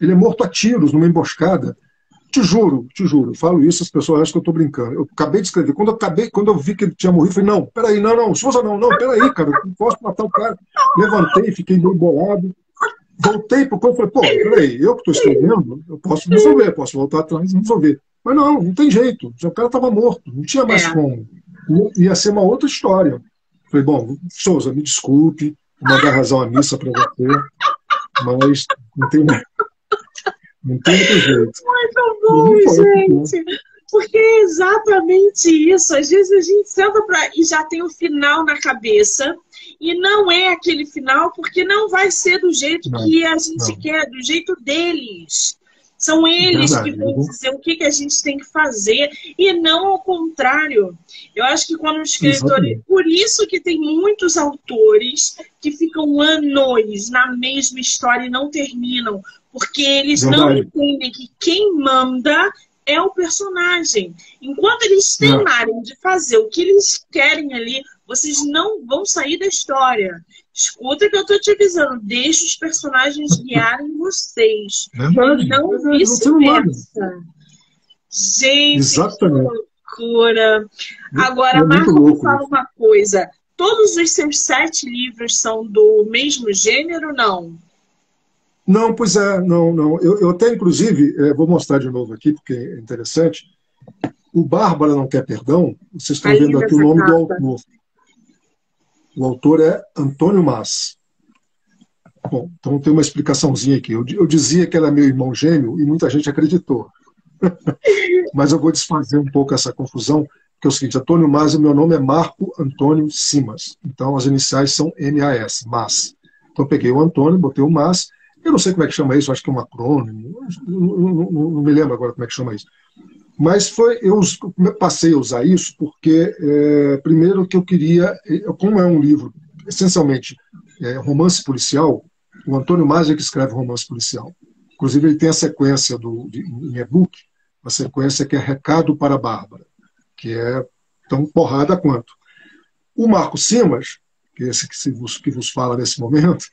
Ele é morto a tiros numa emboscada. Te juro, te juro, falo isso, as pessoas acham que eu estou brincando. Eu acabei de escrever. Quando eu acabei, quando eu vi que ele tinha morrido, falei, não, peraí, não, não, Souza não, não, peraí, cara, não posso matar o cara. Levantei, fiquei meio bolado. Voltei para o corpo e falei, pô, peraí, eu que estou escrevendo, eu posso resolver, posso voltar atrás e resolver. Mas não, não tem jeito. O cara estava morto, não tinha mais é. como. Ia ser uma outra história. Falei, bom, Souza, me desculpe, vou mandar razão à missa para você, mas não tem, não tem outro jeito. Muito bom, gente. Porque é exatamente isso. Às vezes a gente senta pra, e já tem o final na cabeça, e não é aquele final, porque não vai ser do jeito não, que a gente não. quer, do jeito deles. São eles Verdade. que vão dizer o que, que a gente tem que fazer e não ao contrário. Eu acho que quando o escritor. Por isso que tem muitos autores que ficam anos na mesma história e não terminam. Porque eles Verdade. não entendem que quem manda é o personagem. Enquanto eles terminarem de fazer o que eles querem ali, vocês não vão sair da história. Escuta que eu tô te avisando, deixe os personagens guiarem vocês. Verdade, não vice-versa. Gente, Exatamente. que loucura. Agora, é Marco, me fala uma coisa. Todos os seus sete livros são do mesmo gênero, não? Não, pois é, não, não. Eu, eu até, inclusive, é, vou mostrar de novo aqui, porque é interessante. O Bárbara Não Quer Perdão, vocês estão Aí vendo aqui o nome do autor. O autor é Antônio Mas. Bom, então tem uma explicaçãozinha aqui. Eu, eu dizia que era meu irmão gêmeo e muita gente acreditou. Mas eu vou desfazer um pouco essa confusão, que é o seguinte, Antônio Mas, meu nome é Marco Antônio Simas. Então as iniciais são MAS, Mas. Então peguei o Antônio, botei o Mas, eu não sei como é que chama isso, acho que é um acrônimo, não, não, não, me lembro agora como é que chama isso. Mas foi, eu passei a usar isso porque, é, primeiro, que eu queria, como é um livro essencialmente é, romance policial, o Antônio Mazia que escreve romance policial. Inclusive, ele tem a sequência do, de, em e-book, a sequência que é Recado para a Bárbara, que é tão porrada quanto. O Marco Simas, que é esse que, se que vos fala nesse momento,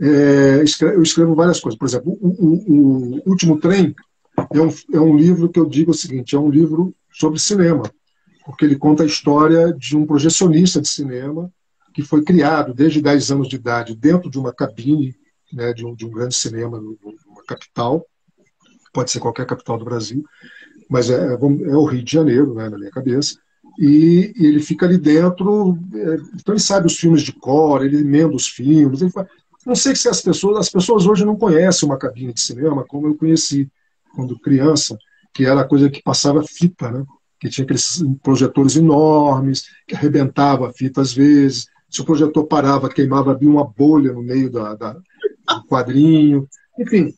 é, eu escrevo várias coisas. Por exemplo, o, o, o Último Trem, é um, é um livro que eu digo o seguinte: é um livro sobre cinema, porque ele conta a história de um projecionista de cinema que foi criado desde 10 anos de idade dentro de uma cabine né, de, um, de um grande cinema numa capital, pode ser qualquer capital do Brasil, mas é, é, é o Rio de Janeiro, né, na minha cabeça. E, e, ele fica ali dentro, é, então ele sabe os filmes de cor, ele emenda os filmes. Ele faz, não sei se as pessoas, as pessoas hoje não conhecem uma cabine de cinema como eu conheci quando criança, que era a coisa que passava fita, né? que tinha aqueles projetores enormes, que arrebentava a fita às vezes. Se o projetor parava, queimava, havia uma bolha no meio da, da, do quadrinho. Enfim,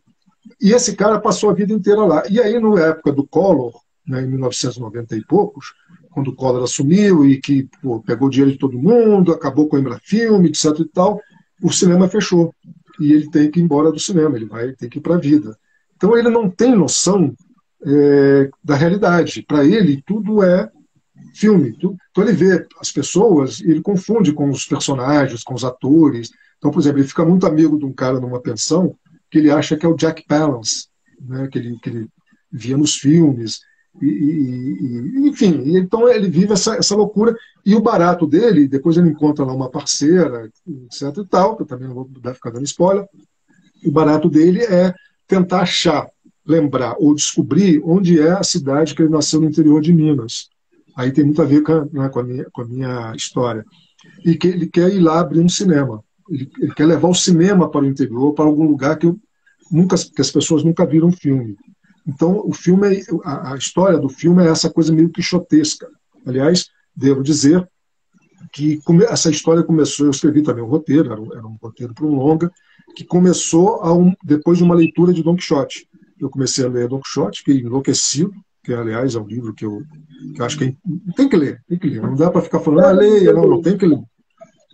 e esse cara passou a vida inteira lá. E aí, na época do Collor, né, em 1990 e poucos, quando o Collor assumiu e que pô, pegou dinheiro de todo mundo, acabou com a Embrafilme, etc e tal, o cinema fechou. E ele tem que ir embora do cinema, ele vai ter que ir para a vida. Então ele não tem noção é, da realidade. Para ele, tudo é filme. Então ele vê as pessoas e ele confunde com os personagens, com os atores. Então, por exemplo, ele fica muito amigo de um cara numa pensão que ele acha que é o Jack Palance, né, que, ele, que ele via nos filmes. E, e, enfim, então ele vive essa, essa loucura. E o barato dele, depois ele encontra lá uma parceira, etc e tal, que eu também não vou ficar dando spoiler. O barato dele é tentar achar, lembrar ou descobrir onde é a cidade que ele nasceu no interior de Minas. Aí tem muito a ver com a, né, com a, minha, com a minha, história. E que ele quer ir lá abrir um cinema. Ele, ele, quer levar o cinema para o interior, para algum lugar que, eu, nunca, que as pessoas nunca viram filme. Então, o filme, é, a, a, história do filme é essa coisa meio quixotesca. Aliás, devo dizer que essa história começou, eu escrevi também um roteiro, era um, era um roteiro para um longa, que começou um, depois de uma leitura de Don Quixote. Eu comecei a ler Don Quixote, fiquei enlouquecido, que aliás é um livro que eu, que eu acho que é, tem que ler, tem que ler. Não dá para ficar falando, ah, leia, não, não tem que ler.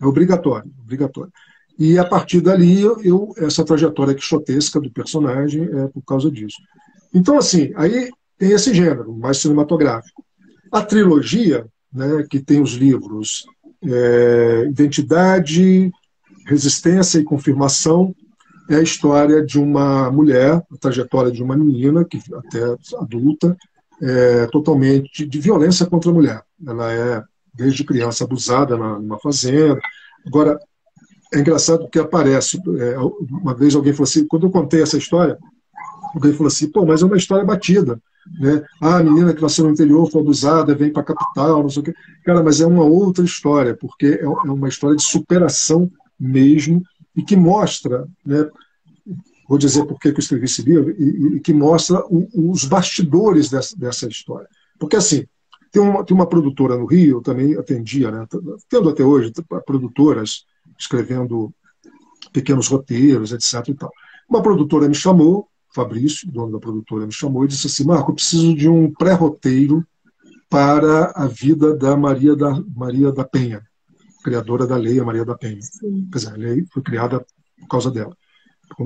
É obrigatório, obrigatório. E a partir dali, eu, essa trajetória quixotesca do personagem é por causa disso. Então, assim, aí tem esse gênero, mais cinematográfico. A trilogia, né, que tem os livros é, Identidade, Resistência e Confirmação, é a história de uma mulher, a trajetória de uma menina, que até adulta, é, totalmente de violência contra a mulher. Ela é, desde criança, abusada numa fazenda. Agora, é engraçado que aparece, é, uma vez alguém falou assim, quando eu contei essa história, alguém falou assim, pô, mas é uma história batida. Né? Ah, a menina que nasceu no interior foi abusada, vem para a capital, não sei o quê. Cara, mas é uma outra história, porque é, é uma história de superação mesmo e que mostra, né, vou dizer por que eu escrevi esse livro, e, e que mostra o, os bastidores dessa, dessa, história. Porque, assim, tem uma, tem uma produtora no Rio, eu também atendia, né, tendo até hoje produtoras escrevendo pequenos roteiros, etc. E tal. Uma produtora me chamou, Fabrício, dono da produtora, me chamou e disse assim: Marco, eu preciso de um pré-roteiro para a vida da Maria da, Maria da Penha, criadora da lei, a Maria da Penha. Sim. Quer dizer, a lei foi criada por causa dela,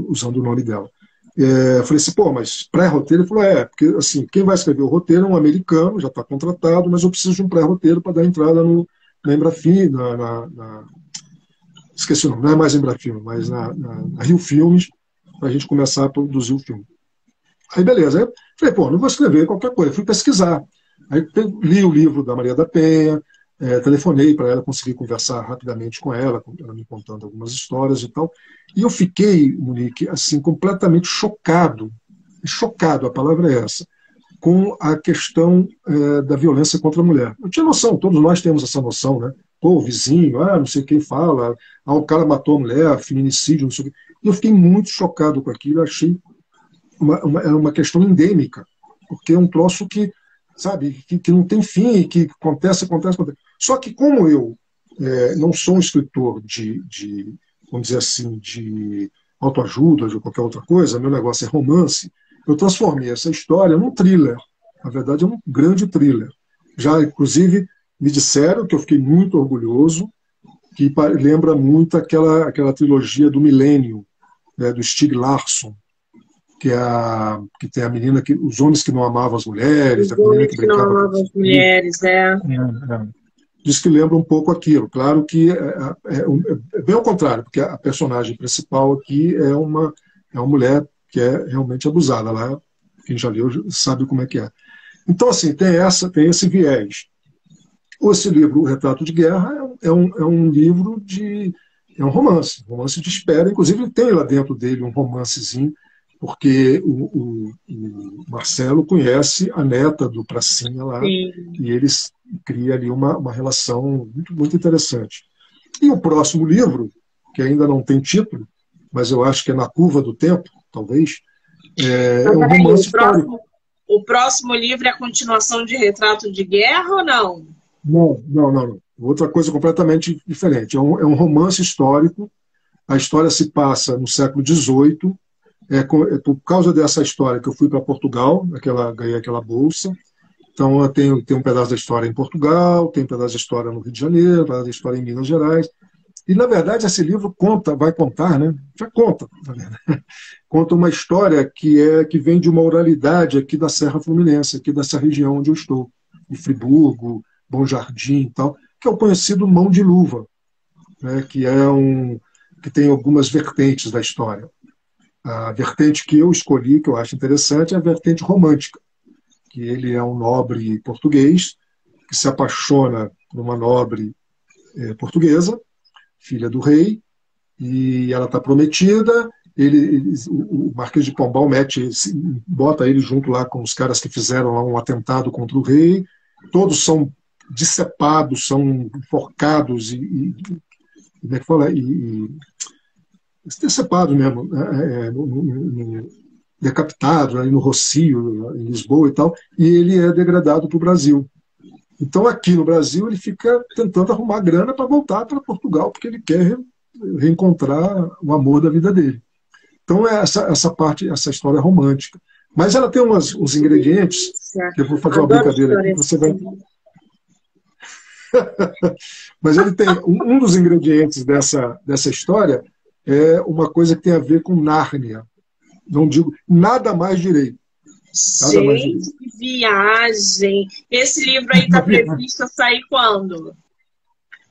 usando o nome dela. É, eu falei assim, pô, mas pré-roteiro? Ele falou, é, porque assim, quem vai escrever o roteiro é um americano, já está contratado, mas eu preciso de um pré-roteiro para dar entrada no, na Embrafim, na, na, na, esqueci o nome, não é mais Embrafim, mas na, na, na Rio Filmes, para a gente começar a produzir o filme. Aí beleza, aí falei, pô, não vou escrever qualquer coisa, fui pesquisar. Aí li o livro da Maria da Penha, é, telefonei para ela, consegui conversar rapidamente com ela, ela me contando algumas histórias e tal. E eu fiquei, Monique, assim, completamente chocado, chocado, a palavra é essa, com a questão é, da violência contra a mulher. Eu tinha noção, todos nós temos essa noção, né? Pô, o vizinho, ah, não sei quem fala, ah, o cara matou a mulher, feminicídio, não sei o quê. E eu fiquei muito chocado com aquilo, achei uma, uma, uma questão endêmica, porque é um troço que sabe? Que, que não tem fim, que acontece, acontece, acontece. Só que como eu é, não sou um escritor de, de, vamos dizer assim, de autoajuda, de qualquer outra coisa, meu negócio é romance, eu transformei essa história num thriller. Na verdade, é um grande thriller. Já, inclusive, me disseram que eu fiquei muito orgulhoso, que lembra muito aquela, aquela trilogia do Milênio, né, do Stieg Larsson, que, é a, que tem a menina que. Os homens que não amavam as mulheres, os a menina que, que não amavam as mulheres, é. é, é. Diz que lembra um pouco aquilo. Claro que é, é, é, é, bem ao contrário, porque a personagem principal aqui é uma, é uma mulher que é realmente abusada. Lá, quem já leu sabe como é que é. Então, assim, tem, essa, tem esse viés. Esse livro, O Retrato de Guerra, é um, é um livro de. É um romance, um romance de espera. Inclusive, tem lá dentro dele um romancezinho porque o, o, o, Marcelo conhece a neta do Pracinha lá, Sim. e eles criam ali uma, uma relação muito, muito interessante. E o próximo livro, que ainda não tem título, mas eu acho que é Na Curva do Tempo, talvez, é, é um romance o próximo, o próximo livro é a continuação de Retrato de Guerra ou não? Não, não, não. não. Outra coisa completamente diferente. É um, é um romance histórico. A história se passa no século XVIII, é, é, por causa dessa história que eu fui para Portugal, aquela, ganhei aquela bolsa. Então, eu tenho, um pedaço da história em Portugal, tem um pedaço da história no Rio de Janeiro, um pedaço da história em Minas Gerais. E, na verdade, esse livro conta, vai contar, né? já conta, conta uma história que, é, que vem de uma oralidade aqui da Serra Fluminense, aqui dessa região onde eu estou, de Friburgo, Bom Jardim e tal, que é o conhecido Mão de Luva, né? que é um que tem algumas vertentes da história. A vertente que eu escolhi, que eu acho interessante, é a vertente romântica, que ele é um nobre português que se apaixona por uma nobre é, portuguesa, filha do rei, e ela está prometida. Ele, o Marquês de Pombal mete, bota ele junto lá com os caras que fizeram um atentado contra o rei. Todos são decepados, são enforcados e, e como é que fala? E, e decepados mesmo, né? é, no, no, no, decapitado né? no Rocio, em Lisboa e tal, e ele é degradado para o Brasil. Então, aqui no Brasil, ele fica tentando arrumar grana para voltar para Portugal, porque ele quer reencontrar o amor da vida dele. Então, é essa, essa parte, essa história é romântica. Mas ela tem umas, uns ingredientes, que eu vou fazer uma brincadeira aqui, você vai. Mas ele tem um, um dos ingredientes dessa, dessa história é uma coisa que tem a ver com Nárnia. Não digo nada mais direito. Gente, que viagem! Esse livro aí está previsto a sair quando?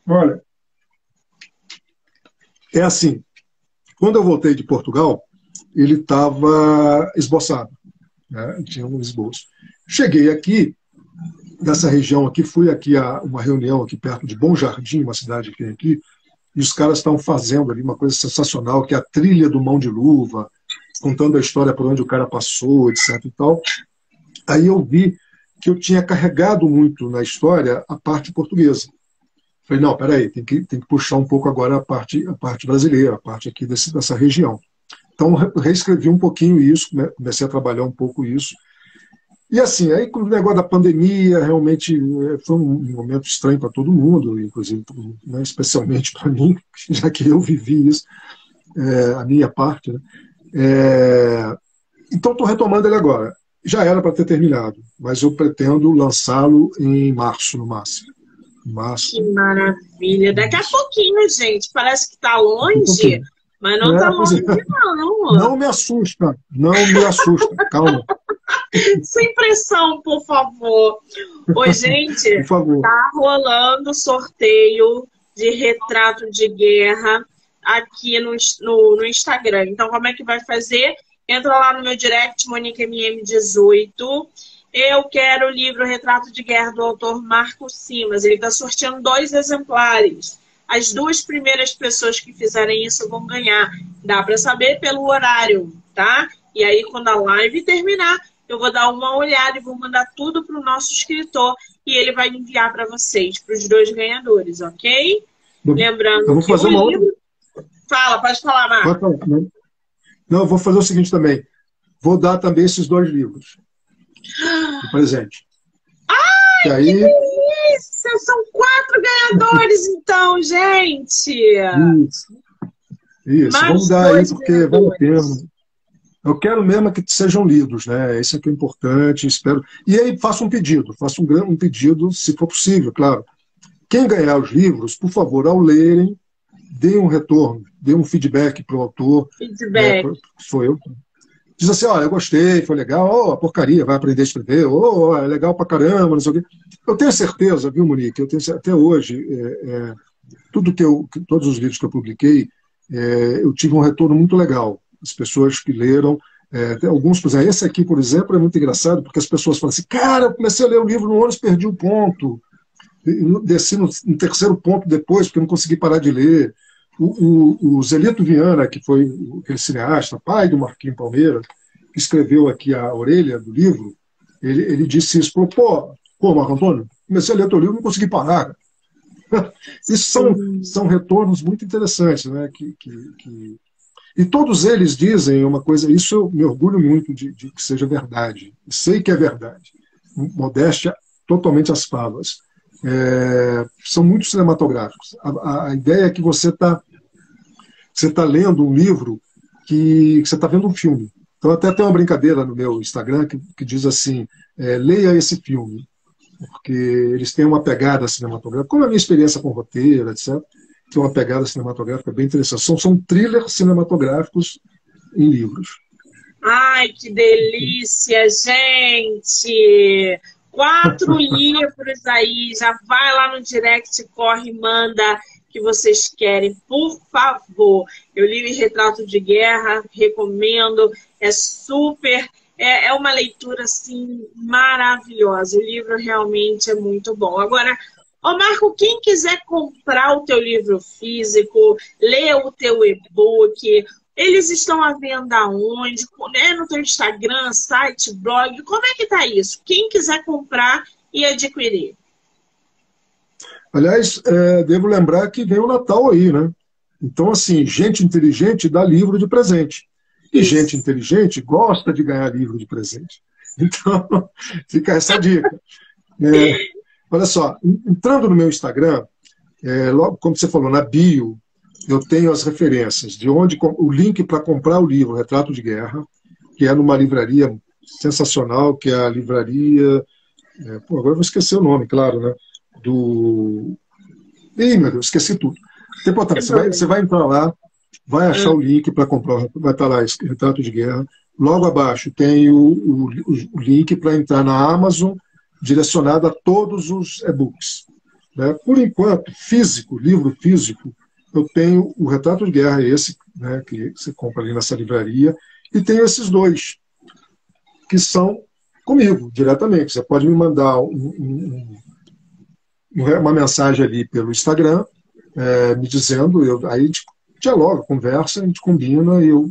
Olha, é assim. Quando eu voltei de Portugal, ele estava esboçado. Né? Tinha um esboço. Cheguei aqui, nessa região aqui, fui aqui a uma reunião aqui perto de Bom Jardim, uma cidade que tem aqui, e os caras estão fazendo ali uma coisa sensacional, que é a trilha do Mão de Luva, contando a história por onde o cara passou, etc. E tal. Aí eu vi que eu tinha carregado muito na história a parte portuguesa. Falei, não, peraí, tem que, tem que puxar um pouco agora a parte, a parte brasileira, a parte aqui desse, dessa região. Então, reescrevi um pouquinho isso, né? comecei a trabalhar um pouco isso. E assim, aí com o negócio da pandemia, realmente é, foi um momento estranho para todo mundo, inclusive, né, especialmente para mim, já que eu vivi isso, é, a minha parte. Né? É, então, estou retomando ele agora. Já era para ter terminado, mas eu pretendo lançá-lo em março, no máximo. Março. Que maravilha! Daqui a pouquinho, gente. Parece que está longe, mas não é, longe, é. não. Não me assusta, não me assusta. Calma. Sem pressão, por favor. Oi, gente, por favor. tá rolando sorteio de retrato de guerra aqui no, no, no, Instagram. Então, como é que vai fazer? Entra lá no meu direct, MoniqueMM18. Eu quero o livro Retrato de Guerra do autor Marco Simas. Ele está sorteando dois exemplares. As duas primeiras pessoas que fizerem isso vão ganhar. Dá para saber pelo horário, tá? E aí, quando a live terminar, eu vou dar uma olhada e vou mandar tudo para o nosso escritor e ele vai enviar para vocês, para os dois ganhadores, ok? Lembrando eu vou fazer uma livro... Fala, pode falar, Marcos. Pode falar. Não, eu vou fazer o seguinte também. Vou dar também esses dois livros de presente. Ai, que, aí... que delícia! São quatro ganhadores, então, gente! Isso. Isso, Mais vamos dar aí, porque vale a pena. Eu quero mesmo que sejam lidos, né? Isso é que é importante, espero. E aí faço um pedido, faço um, um pedido, se for possível, claro. Quem ganhar os livros, por favor, ao lerem, dê um retorno, dê um feedback para o autor. Feedback. É, sou eu. Diz assim, olha, eu gostei, foi legal, oh, porcaria, vai aprender a escrever, oh, é legal pra caramba, não sei o quê. Eu tenho certeza, viu, Monique, eu tenho até hoje, é, é, tudo que eu, todos os livros que eu publiquei, é, eu tive um retorno muito legal. As pessoas que leram, é, alguns, por exemplo, esse aqui, por exemplo, é muito engraçado, porque as pessoas falam assim, cara, eu comecei a ler o livro no ônibus, perdi o ponto, desci no, no terceiro ponto depois, porque não consegui parar de ler. O, o, Zelito Viana, que foi aquele cineasta, pai do Marquinhos Palmeira, que escreveu aqui a orelha do livro, ele, ele disse isso, falou, pô, pô, Marco Antônio, comecei a ler teu livro não consegui parar. Isso são, são retornos muito interessantes, né? Que, que, que... E todos eles dizem uma coisa, isso eu me orgulho muito de, de que seja verdade. Sei que é verdade. Modéstia totalmente às favas. É, são muito cinematográficos. A, a, ideia é que você está você tá lendo um livro que, que você está vendo um filme. Então, até tem uma brincadeira no meu Instagram que, que diz assim: é, leia esse filme, porque eles têm uma pegada cinematográfica, como a minha experiência com roteiro, etc. tem uma pegada cinematográfica bem interessante. São, são thrillers cinematográficos em livros. Ai, que delícia, gente! Quatro livros aí, já vai lá no direct, corre, manda que vocês querem, por favor. Eu li Retrato de Guerra, recomendo, é super, é, é uma leitura assim maravilhosa. O livro realmente é muito bom. Agora, Ô Marco, quem quiser comprar o teu livro físico, ler o teu e-book, eles estão à venda onde? É no teu Instagram, site, blog? Como é que tá isso? Quem quiser comprar e adquirir? Aliás, é, devo lembrar que vem o Natal aí, né? Então, assim, gente inteligente dá livro de presente. E isso. gente inteligente gosta de ganhar livro de presente. Então, fica essa dica. É, olha só, entrando no meu Instagram, é, logo, como você falou, na bio, eu tenho as referências de onde o link para comprar o livro Retrato de Guerra, que é numa livraria sensacional, que é a livraria. É, pô, agora eu vou esquecer o nome, claro, né? Do. Ih, meu Deus, esqueci tudo. Tem você vai, você vai entrar lá, vai achar o link para comprar, vai estar lá, Retrato de Guerra. Logo abaixo tem o, o, o link para entrar na Amazon, direcionado a todos os e-books. Né? Por enquanto, físico, livro físico, eu tenho o retrato de guerra, esse, né, que você compra ali nessa livraria, e tenho esses dois, que são comigo, diretamente. Você pode me mandar um, um, uma mensagem ali pelo Instagram, é, me dizendo, eu, aí a gente dialoga, conversa, a gente combina e eu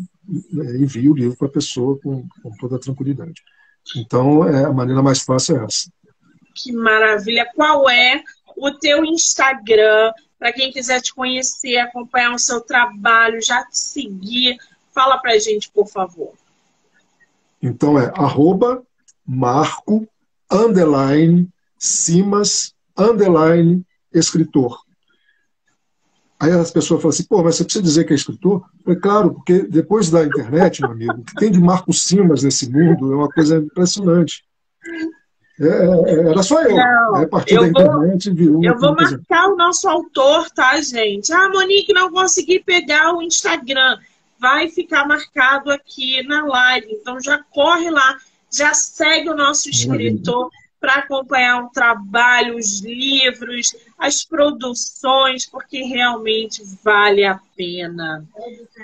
é, envio o livro para a pessoa com, com toda a tranquilidade. Então, é, a maneira mais fácil é essa. Que maravilha! Qual é o teu Instagram? Para quem quiser te conhecer, acompanhar o seu trabalho, já te seguir, fala para a gente, por favor. Então é arroba marco, underline, Simas, underline, escritor. Aí as pessoas falam assim, pô, mas você precisa dizer que é escritor? É claro, porque depois da internet, meu amigo, o que tem de Marco Simas nesse mundo é uma coisa impressionante. É, é, era só eu. Não, a partir eu da internet virou. Eu vou marcar o nosso autor, tá, gente? Ah, Monique, não consegui pegar o Instagram. Vai ficar marcado aqui na live. Então já corre lá, já segue o nosso escritor para acompanhar o trabalho, os livros, as produções, porque realmente vale a pena.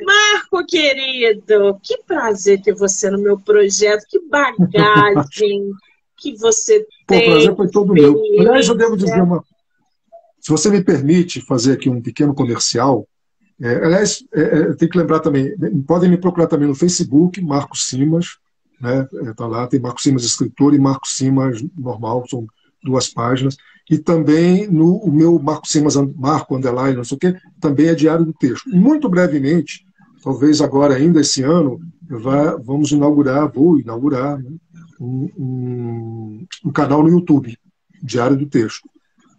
Marco, querido, que prazer ter você no meu projeto, que bagagem que você Pô, tem. O prazer foi todo meu. Aliás, eu devo dizer uma. Se você me permite fazer aqui um pequeno comercial, é, aliás, é, é, tem que lembrar também, podem me procurar também no Facebook, Marcos Simas, né? Tá lá, tem Marcos Simas escritor e Marcos Simas normal, são duas páginas. E também no o meu Marcos Simas, Marco Underline, não sei o quê, também é diário do texto. Muito brevemente, talvez agora ainda esse ano, vai, vamos inaugurar, vou inaugurar, né? um, um, um canal no YouTube, Diário do Texto,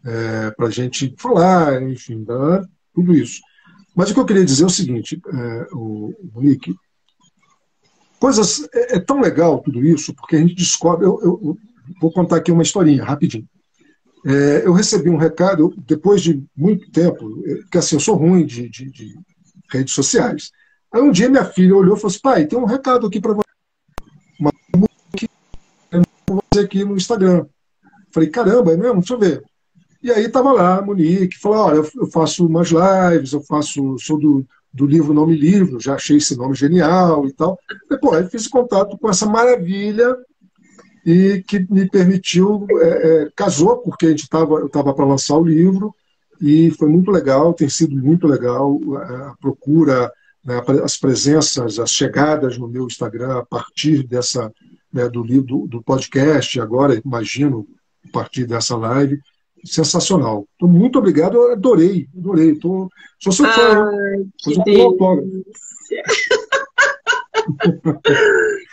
é, para a gente falar, enfim, dar tudo isso. Mas o que eu queria dizer é o seguinte, é, o, Monique, coisas, é, é, tão legal tudo isso, porque a gente descobre, eu, eu, eu vou contar aqui uma historinha, rapidinho. É, eu recebi um recado, depois de muito tempo, que assim, eu sou ruim de, de, de redes sociais. Aí um dia minha filha olhou e falou assim, pai, tem um recado aqui para você aqui no Instagram. Falei, caramba, é mesmo? Deixa eu ver. E aí estava lá a Monique, falou, olha, eu faço umas lives, eu faço, sou do, do livro Nome Livro, já achei esse nome genial e tal. Depois fiz contato com essa maravilha e que me permitiu, é, é, casou, porque a gente tava, eu estava para lançar o livro, e foi muito legal, tem sido muito legal a procura, né, as presenças, as chegadas no meu Instagram a partir dessa né, do, do, do podcast, agora, imagino, a partir dessa live. Sensacional. Então, muito obrigado, eu adorei, adorei. Tô, sou seu fã. Ai, que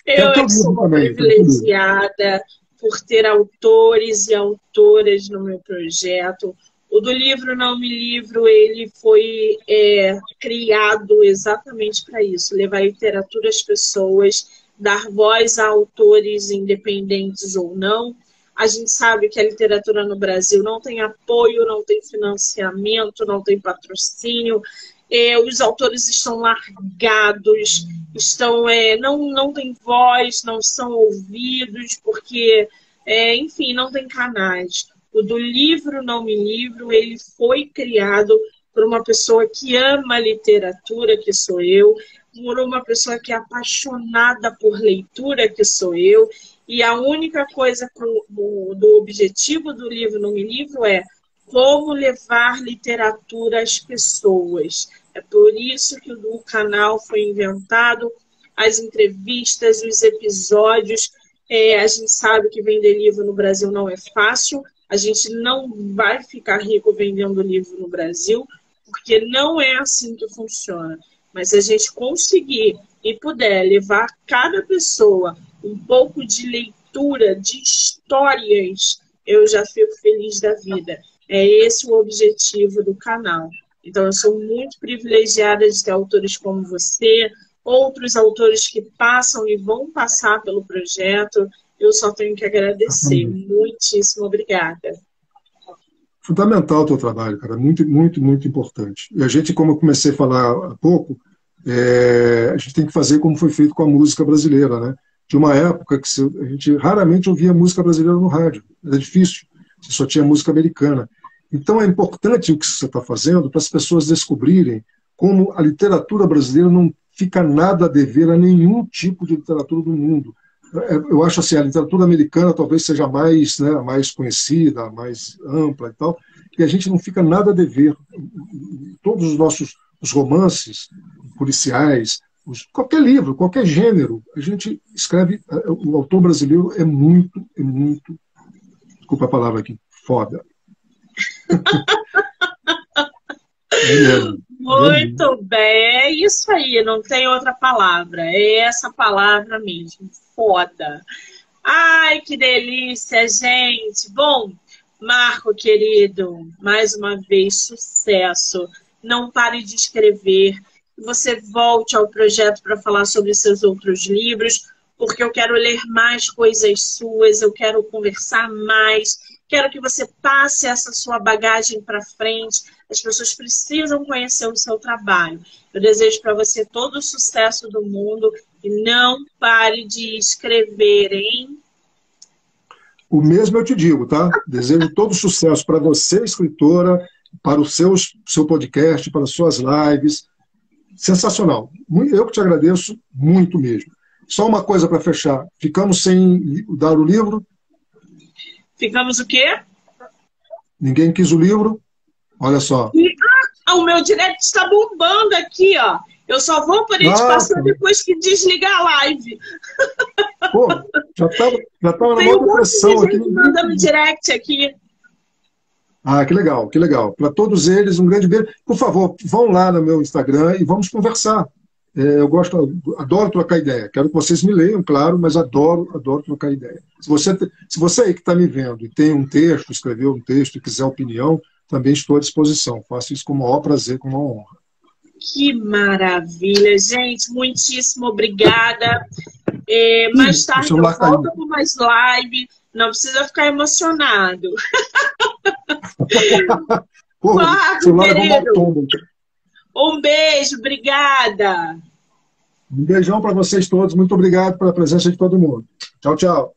eu sou também, privilegiada por ter autores e autoras no meu projeto. O do livro Não Me Livro, ele foi é, criado exatamente para isso, levar literatura às pessoas dar voz a autores independentes ou não. A gente sabe que a literatura no Brasil não tem apoio, não tem financiamento, não tem patrocínio. É, os autores estão largados, estão é, não não tem voz, não são ouvidos porque, é, enfim, não tem canais. O do livro não me livro, ele foi criado por uma pessoa que ama literatura, que sou eu, por uma pessoa que é apaixonada por leitura, que sou eu, e a única coisa do, do objetivo do livro no Livro é como levar literatura às pessoas. É por isso que o canal foi inventado, as entrevistas, os episódios. É, a gente sabe que vender livro no Brasil não é fácil. A gente não vai ficar rico vendendo livro no Brasil, porque não é assim que funciona. Mas se a gente conseguir e puder levar cada pessoa um pouco de leitura, de histórias, eu já fico feliz da vida. É esse o objetivo do canal. Então, eu sou muito privilegiada de ter autores como você, outros autores que passam e vão passar pelo projeto. Eu só tenho que agradecer. Muitíssimo obrigada. Fundamental o teu trabalho, cara. Muito, muito, muito importante. E a gente, como eu comecei a falar há pouco, é, a gente tem que fazer como foi feito com a música brasileira, né? De uma época que a gente raramente ouvia música brasileira no rádio. Era difícil. Você só tinha música americana. Então é importante o que você está fazendo para as pessoas descobrirem como a literatura brasileira não fica nada a dever a nenhum tipo de literatura do mundo. É, eu acho assim, a literatura americana talvez seja mais, né, mais conhecida, mais ampla e tal, e a gente não fica nada a dever. Todos os nossos os romances policiais, os, qualquer livro, qualquer gênero, a gente escreve, é, o autor brasileiro é muito, é muito, desculpa a palavra aqui, foda. é, muito bem, é isso aí, não tem outra palavra, é essa palavra mesmo, foda. Ai, que delícia, gente. Bom, Marco, querido, mais uma vez, sucesso. Não pare de escrever. Você volte ao projeto para falar sobre seus outros livros, porque eu quero ler mais coisas suas, eu quero conversar mais, quero que você passe essa sua bagagem para frente. As pessoas precisam conhecer o seu trabalho. Eu desejo para você todo o sucesso do mundo e não pare de escrever, hein? O mesmo eu te digo, tá? Desejo todo sucesso para você, escritora, para o seu, seu podcast, para as suas lives. Sensacional. Eu que te agradeço muito mesmo. Só uma coisa para fechar. Ficamos sem dar o livro? Ficamos o quê? Ninguém quis o livro? Olha só. Ah, o meu direct está bombando aqui, ó. Eu só vou poder ah, te passar depois que desligar a live. Pô, já estava já tava na maior pressão aqui. mandando direct aqui. Ah, que legal, que legal. Para todos eles, um grande beijo. Por favor, vão lá no meu Instagram e vamos conversar. É, eu gosto, adoro trocar ideia. Quero que vocês me leiam, claro, mas adoro, adoro trocar ideia. Se você, se você aí que está me vendo e tem um texto, escreveu um texto e quiser opinião, também estou à disposição. Faço isso com o maior prazer, com uma honra. Que maravilha, gente. Muitíssimo obrigada. É, mais tarde eu volto com mais live. Não precisa ficar emocionado. Porra, Marco. Um beijo, obrigada. Um beijão para vocês todos. Muito obrigado pela presença de todo mundo. Tchau, tchau.